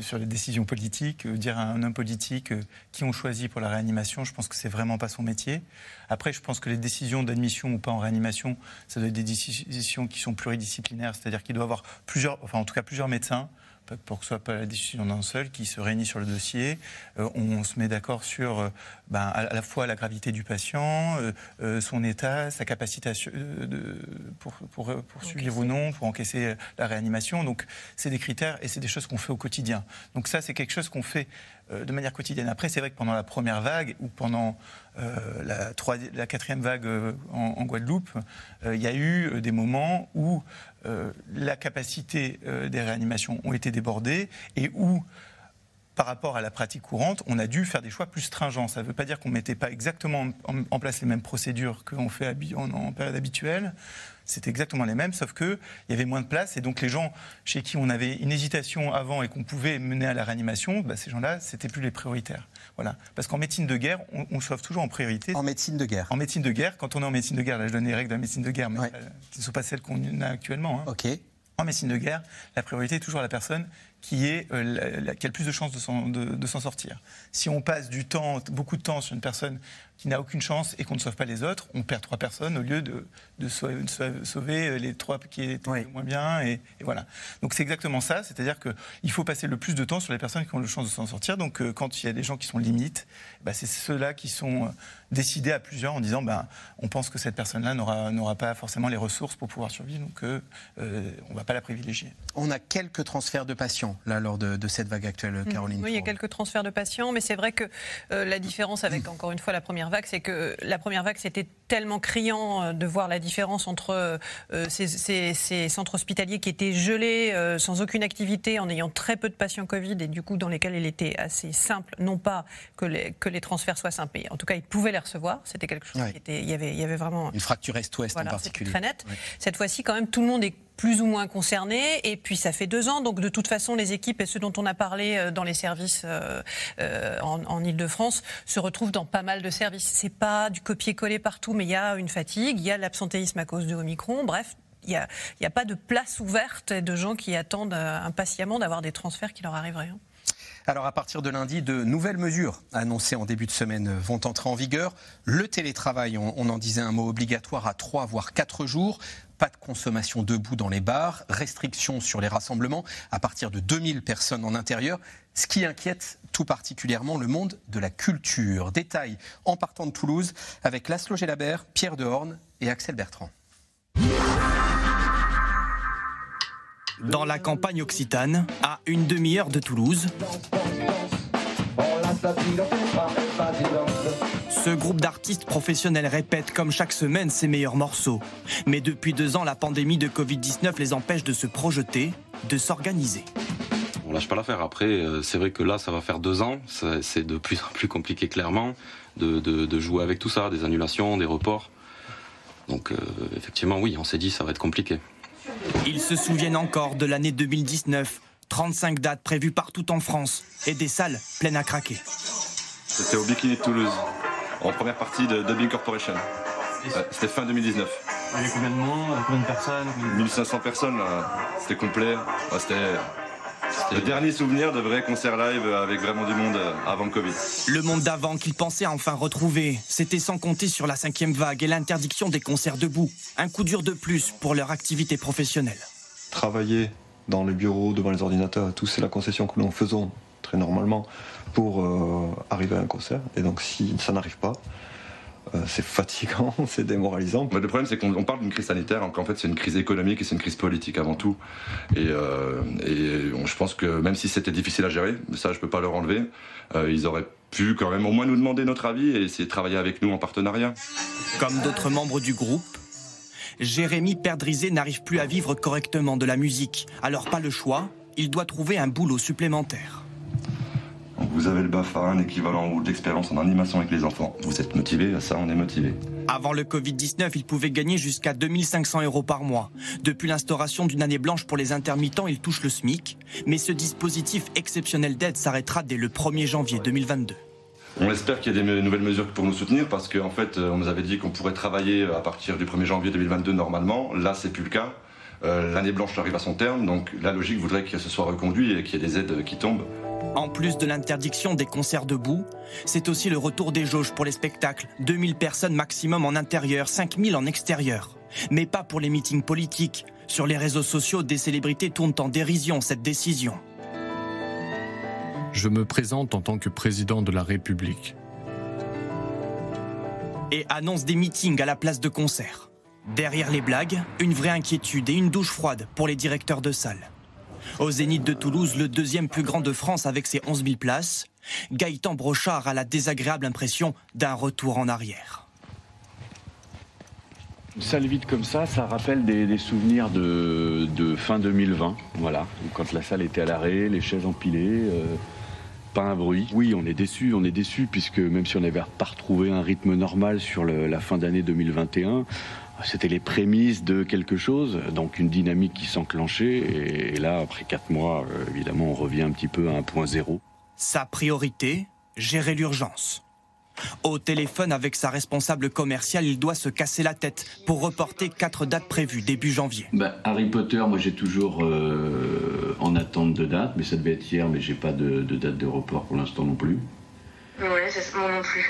B: sur les décisions politiques, euh, dire à un homme politique euh, qui on choisit pour la réanimation, je pense que c'est vraiment pas son métier. Après, je pense que les décisions d'admission ou pas en réanimation, ça doit être des décisions qui sont pluridisciplinaires, c'est-à-dire qu'il doit avoir plusieurs, enfin en tout cas plusieurs médecins pour que ce soit pas la décision d'un seul qui se réunit sur le dossier. Euh, on se met d'accord sur euh, ben, à la fois la gravité du patient, euh, son état, sa capacité de, pour, pour, pour suivre ou non, pour encaisser la réanimation. Donc c'est des critères et c'est des choses qu'on fait au quotidien. Donc ça c'est quelque chose qu'on fait de manière quotidienne. Après, c'est vrai que pendant la première vague ou pendant la, la, quatrième vague en, Guadeloupe, il y a eu des moments où euh, la capacité euh, des réanimations ont été débordées et où par rapport à la pratique courante, on a dû faire des choix plus stringents. Ça ne veut pas dire qu'on ne mettait pas exactement en, place les mêmes procédures qu'on fait en, période habituelle. C'était exactement les mêmes, sauf qu'il y avait moins de place. Et donc les gens chez qui on avait une hésitation avant et qu'on pouvait mener à la réanimation, bah, ces gens-là, c'était plus les prioritaires. Voilà. Parce qu'en médecine de guerre, on, sauve toujours en priorité.
A: En médecine de guerre
B: En médecine de guerre, quand on est en médecine de guerre, là je donne les règles de la médecine de guerre, mais euh, qui ne sont pas celles qu'on a actuellement. Hein.
A: Ok.
B: En médecine de guerre, la priorité est toujours la personne qui, est, euh, a le plus de chances de s'en sortir. Si on passe du temps, beaucoup de temps sur une personne qui n'a aucune chance et qu'on ne sauve pas les autres, on perd trois personnes au lieu de, de sauver euh, les trois qui étaient moins bien. Et, voilà. Donc c'est exactement ça, c'est-à-dire qu'il faut passer le plus de temps sur les personnes qui ont le chance de s'en sortir. Donc euh, quand il y a des gens qui sont limites, bah, c'est ceux-là qui sont euh, décidés à plusieurs en disant bah, on pense que cette personne-là n'aura pas forcément les ressources pour pouvoir survivre, donc euh, on ne va pas la privilégier.
A: On a quelques transferts de patients là lors de, cette vague actuelle, mmh. Caroline.
D: Oui, il y a quelques transferts de patients, mais c'est vrai que la différence avec encore une fois la première vague, c'est que la première vague c'était tellement criant de voir la différence entre ces, centres hospitaliers qui étaient gelés sans aucune activité, en ayant très peu de patients Covid et du coup dans lesquels il était assez simple, non pas que les, que les transferts soient simples. En tout cas, ils pouvaient les recevoir. C'était quelque chose qui était. Il y avait, il y avait vraiment.
A: Une fracture est-ouest en particulier.
D: Très net. Cette fois-ci, quand même, tout le monde est plus ou moins concerné. Et puis ça fait deux ans, donc de toute façon, les équipes et ceux dont on a parlé euh, dans les services euh, euh, en, en Ile-de-France se retrouvent dans pas mal de services. C'est pas du copier-coller partout, mais il y a une fatigue, il y a l'absentéisme à cause de Omicron. Bref, il n'y a, pas de place ouverte de gens qui attendent impatiemment d'avoir des transferts qui leur arriveraient. Hein.
A: Alors à partir de lundi, de nouvelles mesures annoncées en début de semaine vont entrer en vigueur. Le télétravail, on, en disait un mot obligatoire à 3 voire 4 jours. Pas de consommation debout dans les bars, restrictions sur les rassemblements à partir de 2000 personnes en intérieur, ce qui inquiète tout particulièrement le monde de la culture. Détail en partant de Toulouse avec Laszlo Gelabert, Pierre Dehorne et Axel Bertrand.
N: dans la campagne occitane, à une demi-heure de Toulouse. Ce groupe d'artistes professionnels répète comme chaque semaine ses meilleurs morceaux. Mais depuis deux ans, la pandémie de Covid-19 les empêche de se projeter, de s'organiser.
S: On lâche pas l'affaire. Après, euh, c'est vrai que là, ça va faire deux ans. C'est de plus en plus compliqué, clairement, de, jouer avec tout ça, des annulations, des reports. Donc, euh, effectivement, oui, on s'est dit, ça va être compliqué.
N: Ils se souviennent encore de l'année 2019. 35 dates prévues partout en France et des salles pleines à craquer.
S: C'était au Bikini de Toulouse, en première partie de Dubbing Corporation. C'était fin 2019.
T: Il y avait combien de monde Combien de personnes
S: 1500 personnes, c'était complet. C'était
T: le dernier souvenir de vrai concert live avec vraiment du monde avant le Covid.
N: Le monde d'avant qu'ils pensaient enfin retrouver, c'était sans compter sur la cinquième vague et l'interdiction des concerts debout. Un coup dur de plus pour leur activité professionnelle.
U: Travailler dans les bureaux, devant les ordinateurs, tout c'est la concession que nous faisons très normalement pour euh, arriver à un concert. Et donc si ça n'arrive pas, euh, c'est fatigant, c'est démoralisant.
T: le problème, c'est qu'on parle d'une crise sanitaire, alors qu'en fait, c'est une crise économique et c'est une crise politique avant tout. Et, euh, je pense que même si c'était difficile à gérer, ça, je peux pas leur enlever, ils auraient pu quand même au moins nous demander notre avis et essayer de travailler avec nous en partenariat.
N: Comme d'autres membres du groupe, Jérémy Perdrisé n'arrive plus à vivre correctement de la musique. Alors pas le choix, il doit trouver un boulot supplémentaire.
T: Vous avez le BAFA, un équivalent d'expérience en animation avec les enfants. Vous êtes motivé, ça on est motivé.
N: Avant le Covid-19, il pouvait gagner jusqu'à 2500 euros par mois. Depuis l'instauration d'une année blanche pour les intermittents, il touche le SMIC. Mais ce dispositif exceptionnel d'aide s'arrêtera dès le 1er janvier 2022.
T: On espère qu'il y a des nouvelles mesures pour nous soutenir parce qu'en fait, euh, on nous avait dit qu'on pourrait travailler à partir du 1er janvier 2022 normalement. Là, c'est plus le cas. Euh, l'année blanche arrive à son terme, donc la logique voudrait que ce soit reconduit et qu'il y ait des aides qui tombent.
N: En plus de l'interdiction des concerts debout, c'est aussi le retour des jauges pour les spectacles. 2000 personnes maximum en intérieur, 5000 en extérieur. Mais pas pour les meetings politiques. Sur les réseaux sociaux, des célébrités tournent en dérision cette décision.
V: Je me présente en tant que président de la République.
N: Et annonce des meetings à la place de concerts. Derrière les blagues, une vraie inquiétude et une douche froide pour les directeurs de salles. Au Zénith de Toulouse, le deuxième plus grand de France avec ses 11 000 places, Gaëtan Brochard a la désagréable impression d'un retour en arrière.
W: Une salle vide comme ça, ça rappelle des, souvenirs de, fin 2020, voilà, quand la salle était à l'arrêt, les chaises empilées, euh, pas un bruit. Oui, on est déçu, on est déçu, puisque même si on n'avait pas retrouvé un rythme normal sur la fin d'année 2021, c'était les prémices de quelque chose, donc une dynamique qui s'enclenchait. Et, là, après quatre mois, euh, évidemment, on revient un petit peu à un point zéro.
N: Sa priorité, gérer l'urgence. Au téléphone avec sa responsable commerciale, il doit se casser la tête pour reporter quatre dates prévues début janvier.
W: Bah, Harry Potter, moi j'ai toujours euh, en attente de date, mais ça devait être hier, mais j'ai pas de, de date de report pour l'instant non plus.
X: Ouais, c'est moi non plus.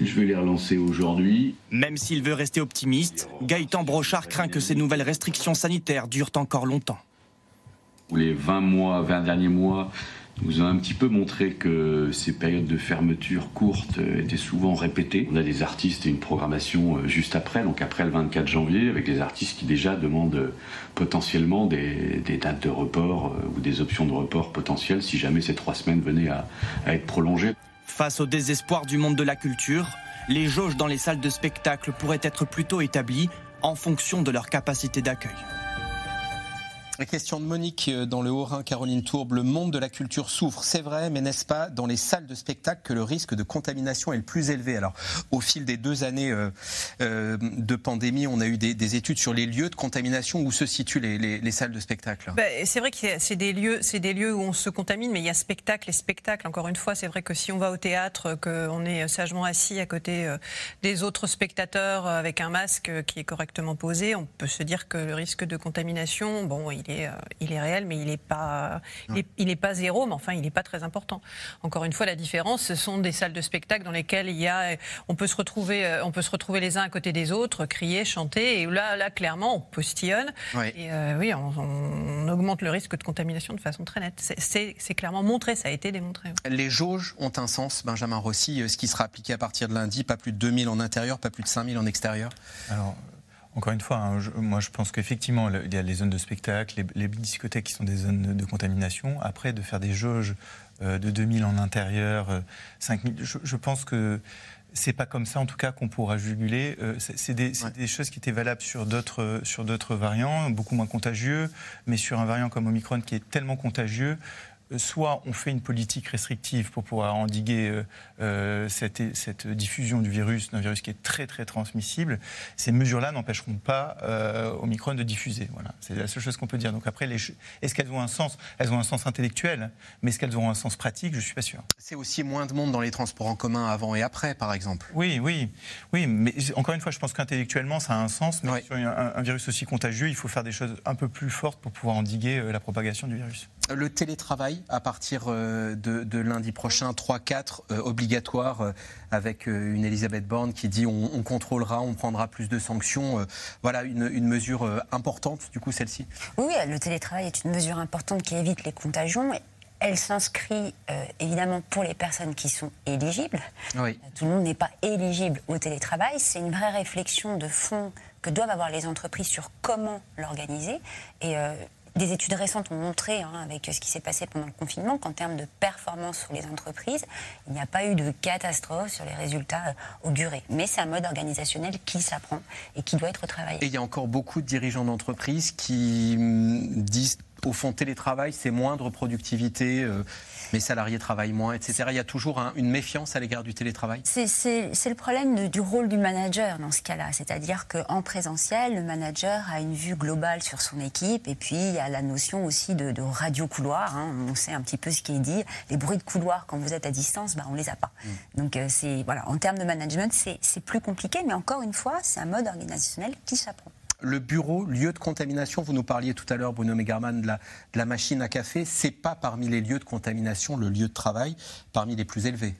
W: je vais les relancer aujourd'hui.
N: Même s'il veut rester optimiste, Gaëtan Brochard craint que ces nouvelles restrictions sanitaires durent encore longtemps.
W: Les 20 mois, 20 derniers mois nous a un petit peu montré que ces périodes de fermeture courtes étaient souvent répétées. On a des artistes et une programmation euh, juste après, donc après le 24 janvier, avec des artistes qui déjà demandent euh, potentiellement des, dates de report euh, ou des options de report potentielles si jamais ces trois semaines venaient à être prolongées.
N: Face au désespoir du monde de la culture, les jauges dans les salles de spectacle pourraient être plutôt établies en fonction de leur capacité d'accueil.
A: La question de Monique euh, dans le Haut-Rhin, Caroline Tourbe. Le monde de la culture souffre, c'est vrai, mais n'est-ce pas dans les salles de spectacle que le risque de contamination est le plus élevé? Alors, au fil des deux années euh, euh, de pandémie, on a eu des, études sur les lieux de contamination où se situent les, salles de spectacle.
D: Bah, c'est vrai que c'est des lieux, où on se contamine, mais il y a spectacle et spectacle. Encore une fois, c'est vrai que si on va au théâtre, qu'on est sagement assis à côté des autres spectateurs avec un masque qui est correctement posé, on peut se dire que le risque de contamination, bon, il euh, il est réel, mais il n'est pas, il est, pas zéro, mais enfin, il n'est pas très important. Encore une fois, la différence, ce sont des salles de spectacle dans lesquelles il y a, on peut se retrouver, euh, on peut se retrouver les uns à côté des autres, crier, chanter, et là, là, clairement, on postillonne. Et euh, oui, on, augmente le risque de contamination de façon très nette. C'est clairement montré, ça a été démontré.
A: Les jauges ont un sens, Benjamin Rossi, ce qui sera appliqué à partir de lundi, pas plus de 2000 en intérieur, pas plus de 5000 en extérieur?
B: Alors, encore une fois, hein, moi je pense qu'effectivement, il y a les zones de spectacle, les, discothèques qui sont des zones de contamination. Après, de faire des jauges euh, de 2000 en intérieur, 5000, euh, je, pense que c'est pas comme ça, en tout cas, qu'on pourra juguler. Euh, c'est des, choses qui étaient valables sur d'autres sur d'autres variants, beaucoup moins contagieux, mais sur un variant comme Omicron qui est tellement contagieux, soit on fait une politique restrictive pour pouvoir endiguer cette, cette, diffusion du virus, d'un virus qui est très très transmissible. Ces mesures-là n'empêcheront pas Omicron de diffuser. Voilà, c'est la seule chose qu'on peut dire. Donc après, est-ce qu'elles ont un sens? Elles ont un sens intellectuel, mais est-ce qu'elles auront un sens pratique? Je suis pas sûr.
A: C'est aussi moins de monde dans les transports en commun avant et après, par exemple.
B: Oui, oui, oui. Mais encore une fois, je pense qu'intellectuellement, ça a un sens. Mais sur un, virus aussi contagieux, il faut faire des choses un peu plus fortes pour pouvoir endiguer euh, la propagation du virus.
A: Le télétravail, à partir euh, de, lundi prochain, 3-4, euh, obligatoire, avec une Elisabeth Borne qui dit on, contrôlera, on prendra plus de sanctions. Voilà une, une mesure importante, du coup, celle-ci.
E: Oui, le télétravail est une mesure importante qui évite les contagions. Elle s'inscrit euh, évidemment pour les personnes qui sont éligibles. Tout le monde n'est pas éligible au télétravail. C'est une vraie réflexion de fond que doivent avoir les entreprises sur comment l'organiser. Et euh, des études récentes ont montré, hein, avec ce qui s'est passé pendant le confinement, qu'en termes de performance sur les entreprises, il n'y a pas eu de catastrophe sur les résultats euh, augurés. Mais c'est un mode organisationnel qui s'apprend et qui doit être travaillé.
A: Et il y a encore beaucoup de dirigeants d'entreprises qui hum, disent au fond, télétravail, c'est moindre productivité, euh, mes salariés travaillent moins, etc. Il y a toujours une méfiance à l'égard du télétravail?
E: C'est le problème du rôle du manager dans ce cas-là. C'est-à-dire qu'en présentiel, le manager a une vue globale sur son équipe et puis il y a la notion aussi de, radio-couloir. Hein. On sait un petit peu ce qui est dit. Les bruits de couloir, quand vous êtes à distance, ben, on ne les a pas. Mm. Donc, euh, voilà, en termes de management, c'est plus compliqué, mais encore une fois, c'est un mode organisationnel qui s'apprend
A: le bureau, lieu de contamination, vous nous parliez tout à l'heure, Bruno Megarman, de la, de la machine à café, c'est pas parmi les lieux de contamination le lieu de travail parmi les plus élevés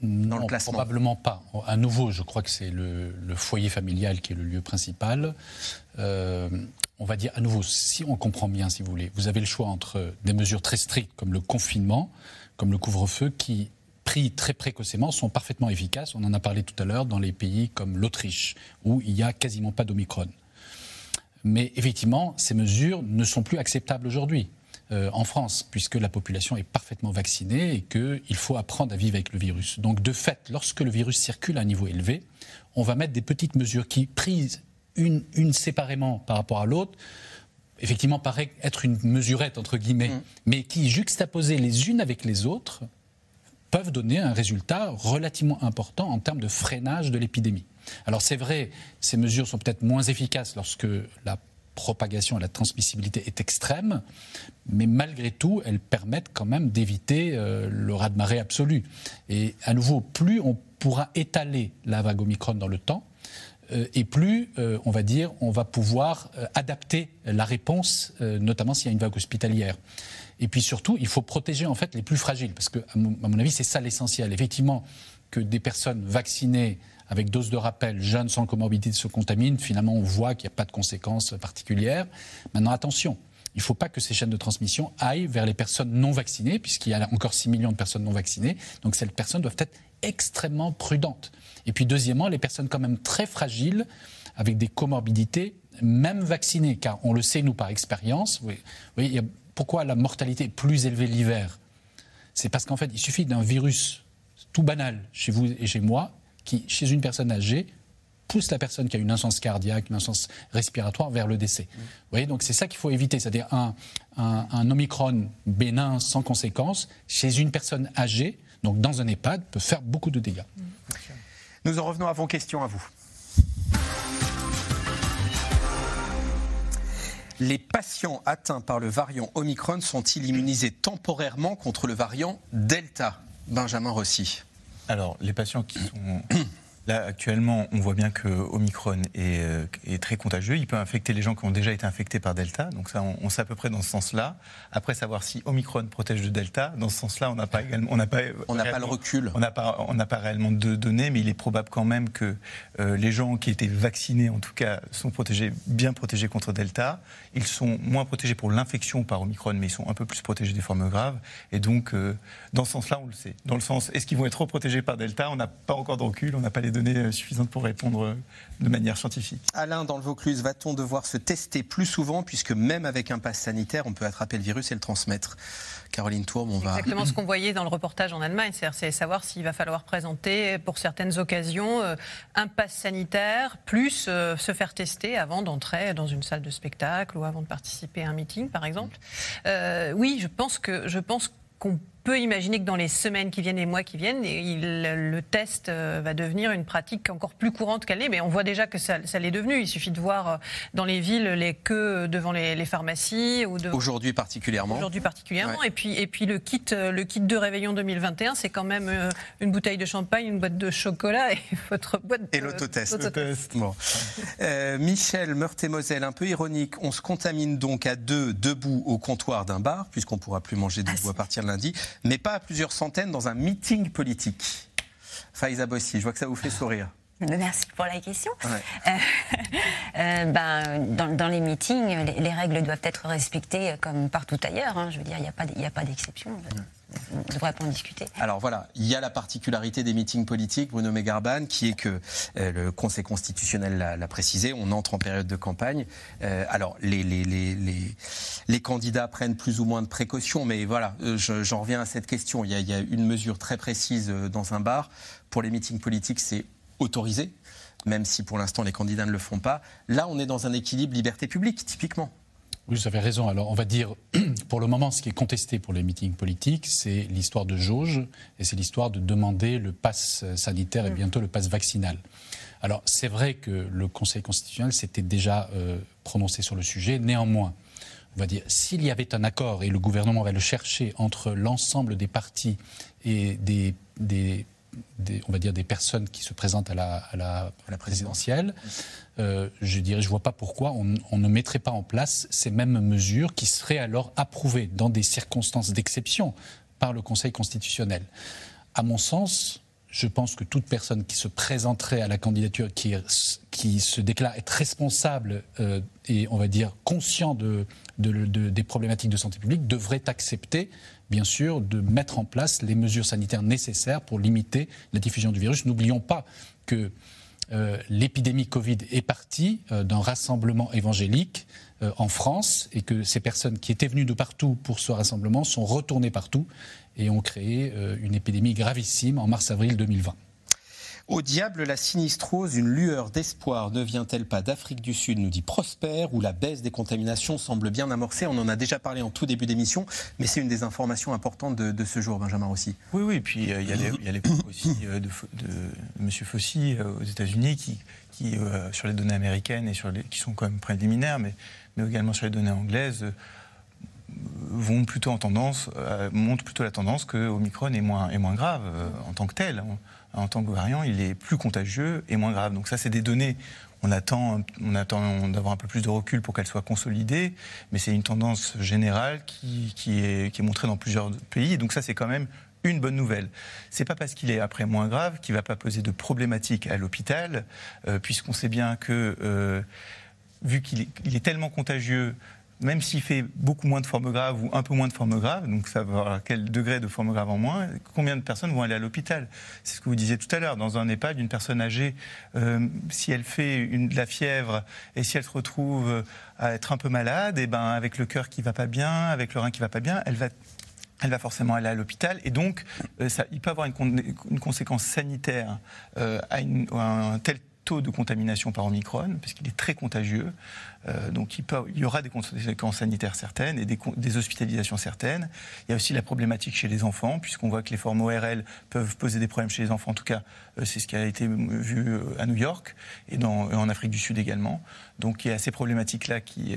C: dans le classement Probablement pas. À nouveau, je crois que c'est le, foyer familial qui est le lieu principal. Euh, on va dire à nouveau, si on comprend bien, si vous voulez, vous avez le choix entre des mesures très strictes comme le confinement, comme le couvre-feu, qui pris très précocement sont parfaitement efficaces. On en a parlé tout à l'heure dans les pays comme l'Autriche, où il n'y a quasiment pas d'Omicron. Mais effectivement, ces mesures ne sont plus acceptables aujourd'hui. Euh, en France, puisque la population est parfaitement vaccinée et qu'il faut apprendre à vivre avec le virus. Donc, de fait, lorsque le virus circule à un niveau élevé, on va mettre des petites mesures qui, prises une, une séparément par rapport à l'autre, effectivement paraît être une mesurette, entre guillemets, mmh. mais qui, juxtaposées les unes avec les autres, peuvent donner un résultat relativement important en termes de freinage de l'épidémie. Alors c'est vrai, ces mesures sont peut-être moins efficaces lorsque la propagation et la transmissibilité est extrême, mais malgré tout, elles permettent quand même d'éviter euh, le raz-de-marée absolu. Et à nouveau, plus on pourra étaler la vague Omicron dans le temps, euh, et plus, euh, on va dire, on va pouvoir adapter la réponse, notamment s'il y a une vague hospitalière. Et puis surtout, il faut protéger en fait les plus fragiles, parce que, à mon avis, c'est ça l'essentiel. Effectivement, que des personnes vaccinées avec dose de rappel, jeunes sans comorbidité se contaminent, finalement on voit qu'il n'y a pas de conséquences particulières. Maintenant, attention, il ne faut pas que ces chaînes de transmission aillent vers les personnes non vaccinées, puisqu'il y a encore 6 millions de personnes non vaccinées. Donc ces personnes doivent être extrêmement prudentes. Et puis deuxièmement, les personnes quand même très fragiles, avec des comorbidités, même vaccinées, car on le sait nous par expérience. Vous voyez, pourquoi la mortalité est plus élevée l'hiver? C'est parce qu'en fait, il suffit d'un virus tout banal chez vous et chez moi qui, chez une personne âgée, pousse la personne qui a une insuffisance cardiaque, une insuffisance respiratoire vers le décès. Vous voyez, donc c'est ça qu'il faut éviter, c'est-à-dire un, un, Omicron bénin sans conséquence chez une personne âgée, donc dans un EHPAD, peut faire beaucoup de dégâts.
A: Nous en revenons à vos questions à vous. Les patients atteints par le variant Omicron sont-ils immunisés temporairement contre le variant Delta? Benjamin Rossi.
B: Alors, les patients qui sont Là, actuellement, on voit bien que Omicron euh, est, très contagieux. Il peut infecter les gens qui ont déjà été infectés par Delta. Donc ça, on, sait à peu près dans ce sens-là. Après, savoir si Omicron protège de Delta, dans ce sens-là, on n'a pas également,
A: on n'a pas, on n'a pas le recul.
B: On n'a pas, on n'a pas réellement de données, mais il est probable quand même que euh, les gens qui étaient vaccinés, en tout cas, sont protégés, bien protégés contre Delta. Ils sont moins protégés pour l'infection par Omicron, mais ils sont un peu plus protégés des formes graves. Et donc, euh, dans ce sens-là, on le sait. Dans le sens, est-ce qu'ils vont être protégés par Delta? On n'a pas encore de recul, on n'a pas les données données suffisantes pour répondre de manière scientifique.
A: Alain, dans le Vaucluse, va-t-on devoir se tester plus souvent puisque même avec un pass sanitaire, on peut attraper le virus et le transmettre? Caroline Tourbe, on va...
D: Exactement ce qu'on voyait dans le reportage en Allemagne, c'est savoir s'il va falloir présenter pour certaines occasions euh, un pass sanitaire plus euh, se faire tester avant d'entrer dans une salle de spectacle ou avant de participer à un meeting, par exemple. Euh, oui, je pense que je pense qu'on peut imaginer que dans les semaines qui viennent, les mois qui viennent, le test euh, va devenir une pratique encore plus courante qu'elle est. Mais on voit déjà que ça, l'est devenu. Il suffit de voir euh, dans les villes les queues devant les, pharmacies.
A: Aujourd'hui particulièrement.
D: Aujourd'hui particulièrement. Et, puis, et puis le kit, euh, le kit de réveillon 2021, c'est quand même une bouteille de champagne, une boîte de chocolat et votre boîte
A: de... Et l'autotest. Bon. Michel, Meurthe-et-Moselle, un peu ironique. On se contamine donc à deux, debout au comptoir d'un bar, puisqu'on ne pourra plus manger debout ah, à partir de lundi mais pas à plusieurs centaines dans un meeting politique. Faiza Bossi, je vois que ça vous fait sourire.
E: Merci pour la question. Euh, euh, ben, dans, les meetings, les, règles doivent être respectées comme partout ailleurs. Hein. Je veux dire, il n'y a pas d'exception on devrait pas en discuter.
A: Alors voilà, il y a la particularité des meetings politiques, Bruno Megarban, qui est que euh, le Conseil constitutionnel l'a précisé, on entre en période de campagne. Euh, alors les, candidats prennent plus ou moins de précautions, mais voilà, euh, j'en reviens à cette question. Il y, a, il y, a, une mesure très précise dans un bar. Pour les meetings politiques, c'est autorisé, même si pour l'instant les candidats ne le font pas. Là, on est dans un équilibre liberté publique, typiquement.
C: Oui, vous avez raison. Alors, on va dire, pour le moment, ce qui est contesté pour les meetings politiques, c'est l'histoire de jauge et c'est l'histoire de demander le pass sanitaire et mm. bientôt le pass vaccinal. Alors, c'est vrai que le Conseil constitutionnel s'était déjà euh, prononcé sur le sujet. Néanmoins, on va dire, s'il y avait un accord et le gouvernement va le chercher entre l'ensemble des partis et des, des on va dire des personnes qui se présentent à la, à la, présidentielle, euh, je dirais, je vois pas pourquoi on, ne mettrait pas en place ces mêmes mesures qui seraient alors approuvées dans des circonstances d'exception par le Conseil constitutionnel. À mon sens, je pense que toute personne qui se présenterait à la candidature, qui, qui se déclare être responsable euh, et on va dire conscient de, des problématiques de santé publique, devrait accepter bien sûr, de mettre en place les mesures sanitaires nécessaires pour limiter la diffusion du virus. N'oublions pas que euh, l'épidémie Covid est partie euh, d'un rassemblement évangélique euh, en France et que ces personnes qui étaient venues de partout pour ce rassemblement sont retournées partout et ont créé une épidémie gravissime en mars-avril 2020.
A: Au diable la sinistrose, une lueur d'espoir ne vient-elle pas d'Afrique du Sud, nous dit Prosper, où la baisse des contaminations semble bien amorcée? On en a déjà parlé en tout début d'émission, mais c'est une des informations importantes de, ce jour, Benjamin Rossi.
B: Oui, oui, et puis euh, il y a propos aussi euh, de, M. Fossi euh, aux États-Unis qui, sur les données américaines et qui sont quand même préliminaires, mais, mais également sur les données anglaises, vont plutôt en tendance, montrent plutôt la tendance que Omicron est moins, est moins grave en tant que tel en tant que variant, il est plus contagieux et moins grave. Donc ça, c'est des données. On attend, on attend d'avoir un peu plus de recul pour qu'elles soient consolidées, mais c'est une tendance générale qui, est, montrée dans plusieurs pays. Donc ça, c'est quand même une bonne nouvelle. C'est pas parce qu'il est après moins grave qu'il va pas poser de problématiques à l'hôpital, euh, puisqu'on sait bien que euh, vu qu'il est, tellement contagieux, même s'il fait beaucoup moins de formes graves ou un peu moins de formes graves, donc ça va quel degré de formes graves en moins, combien de personnes vont aller à l'hôpital? C'est ce que vous disiez tout à l'heure. Dans un EHPAD, une personne âgée, euh, si elle fait une, de la fièvre et si elle se retrouve à être un peu malade, et eh ben avec le cœur qui va pas bien, avec le rein qui va pas bien, elle va elle va forcément aller à l'hôpital et donc euh, il peut avoir une, une conséquence sanitaire euh, à, à, un tel de contamination par Omicron, parce qu'il est très contagieux. Euh, donc il, y aura des conséquences sanitaires certaines et des, hospitalisations certaines. Il y a aussi la problématique chez les enfants, puisqu'on voit que les formes ORL peuvent poser des problèmes chez les enfants. En tout cas, euh, c'est ce qui a été vu euh, à New York et en Afrique du Sud également. Donc il y a ces problématiques-là qui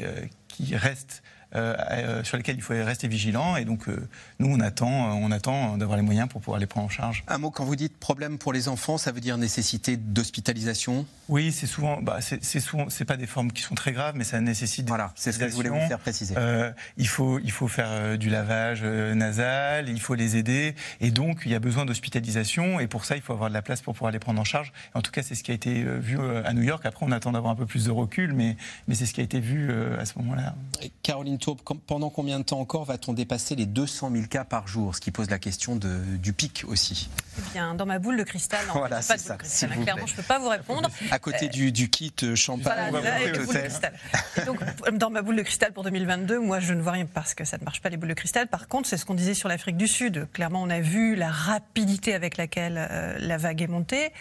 B: restent euh, euh, sur lesquels il faut rester vigilant. Et donc, euh, nous, on attend, on attend d'avoir les moyens pour pouvoir les prendre en charge.
A: Un mot, quand vous dites problème pour les enfants, ça veut dire nécessité d'hospitalisation?
B: Oui, c'est souvent, bah, c'est souvent, c'est pas des formes qui sont très graves, mais ça nécessite.
A: Voilà, c'est ce que je voulais vous faire préciser.
B: il faut, il faut faire du lavage nasal, il faut les aider, et donc il y a besoin d'hospitalisation, et pour ça, il faut avoir de la place pour pouvoir les prendre en charge. En tout cas, c'est ce qui a été vu à New York. Après, on attend d'avoir un peu plus de recul, mais, mais c'est ce qui a été vu à ce moment-là.
A: Caroline Pendant combien de temps encore va-t-on dépasser les 200 000 cas par jour Ce qui pose la question de, du pic aussi?
D: Eh bien, dans ma boule de cristal, non,
A: voilà,
D: c'est
A: ça.
D: Clairement, je ne peux pas vous répondre.
A: À côté du, du, kit euh, champagne,
D: voilà, donc, dans ma boule de cristal pour 2022, moi, je ne vois rien parce que ça ne marche pas les boules de cristal. Par contre, c'est ce qu'on disait sur l'Afrique du Sud. Clairement, on a vu la rapidité avec laquelle euh, la vague est montée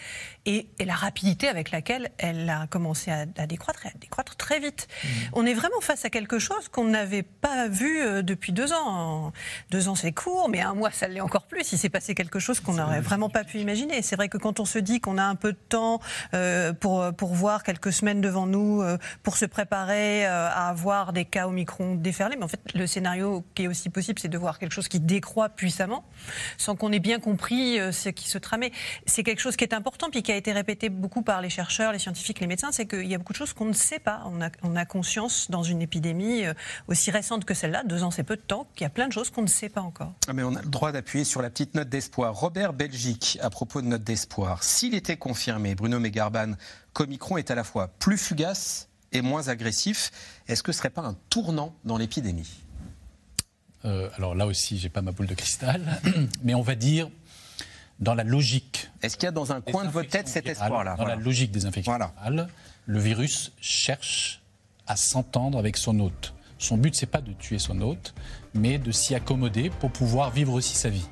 D: et, et, la rapidité avec laquelle elle a commencé à, à décroître et à décroître très vite. Mmh. On est vraiment face à quelque chose qu'on pas vu euh, depuis deux ans. Deux ans, c'est court, mais un mois, ça l'est encore plus. Il s'est passé quelque chose qu'on n'aurait vraiment pas pu imaginer. C'est vrai que quand on se dit qu'on a un peu de temps euh, pour, pour voir quelques semaines devant nous, euh, pour se préparer euh, à avoir des cas Omicron déferlés, mais en fait, le scénario qui est aussi possible, c'est de voir quelque chose qui décroît puissamment, sans qu'on ait bien compris euh, ce qui se tramait. C'est quelque chose qui est important, puis qui a été répété beaucoup par les chercheurs, les scientifiques, les médecins, c'est qu'il y a beaucoup de choses qu'on ne sait pas. On a, on a conscience dans une épidémie euh, aussi récente que celle-là, deux ans c'est peu de temps, qu'il y a plein de choses qu'on ne sait pas encore.
A: Ah, mais on a le droit d'appuyer sur la petite note d'espoir. Robert Belgique, à propos de note d'espoir, s'il était confirmé, Bruno Megarban, qu'Omicron est à la fois plus fugace et moins agressif, est-ce que ce serait pas un tournant dans l'épidémie?
C: Euh, Alors là aussi, j'ai pas ma boule de cristal, mais on va dire dans la logique.
A: Est-ce qu'il y a dans un coin de votre tête cet espoir-là?
C: Dans voilà. la logique des infections voilà. virales, le virus cherche à s'entendre avec son hôte. Son but, c'est pas de tuer son hôte, mais de s'y accommoder pour pouvoir vivre aussi sa vie.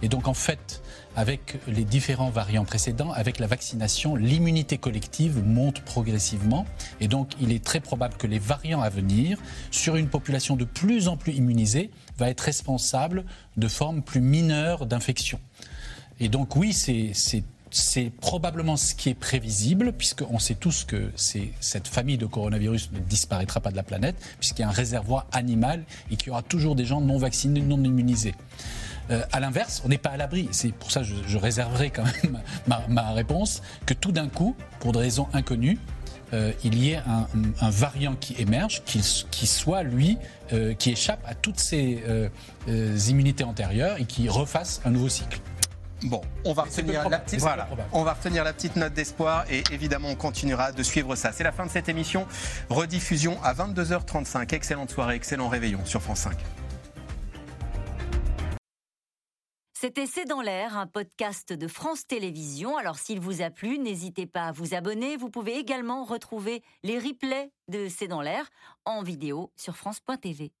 C: Et donc, en fait, avec les différents variants précédents, avec la vaccination, l'immunité collective monte progressivement. Et donc, il est très probable que les variants à venir, sur une population de plus en plus immunisée, va être responsable de formes plus mineures d'infection. Et donc, oui, c'est c'est probablement ce qui est prévisible, puisqu'on sait tous que cette famille de coronavirus ne disparaîtra pas de la planète, puisqu'il y a un réservoir animal et qu'il y aura toujours des gens non vaccinés, non immunisés. Euh, à l'inverse, on n'est pas à l'abri. C'est pour ça que je, réserverai quand même ma, réponse, que tout d'un coup, pour des raisons inconnues, euh, il y ait un, variant qui émerge, qui, soit, lui, euh, qui échappe à toutes ces euh, immunités antérieures et qui refasse un nouveau cycle.
A: Bon, on va, retenir la petite, voilà, on va retenir la petite note d'espoir et évidemment on continuera de suivre ça. C'est la fin de cette émission. Rediffusion à 22h35. Excellente soirée, excellent réveillon sur France 5.
Y: C'était C'est dans l'air, un podcast de France Télévisions. Alors s'il vous a plu, n'hésitez pas à vous abonner. Vous pouvez également retrouver les replays de C'est dans l'air en vidéo sur France.tv.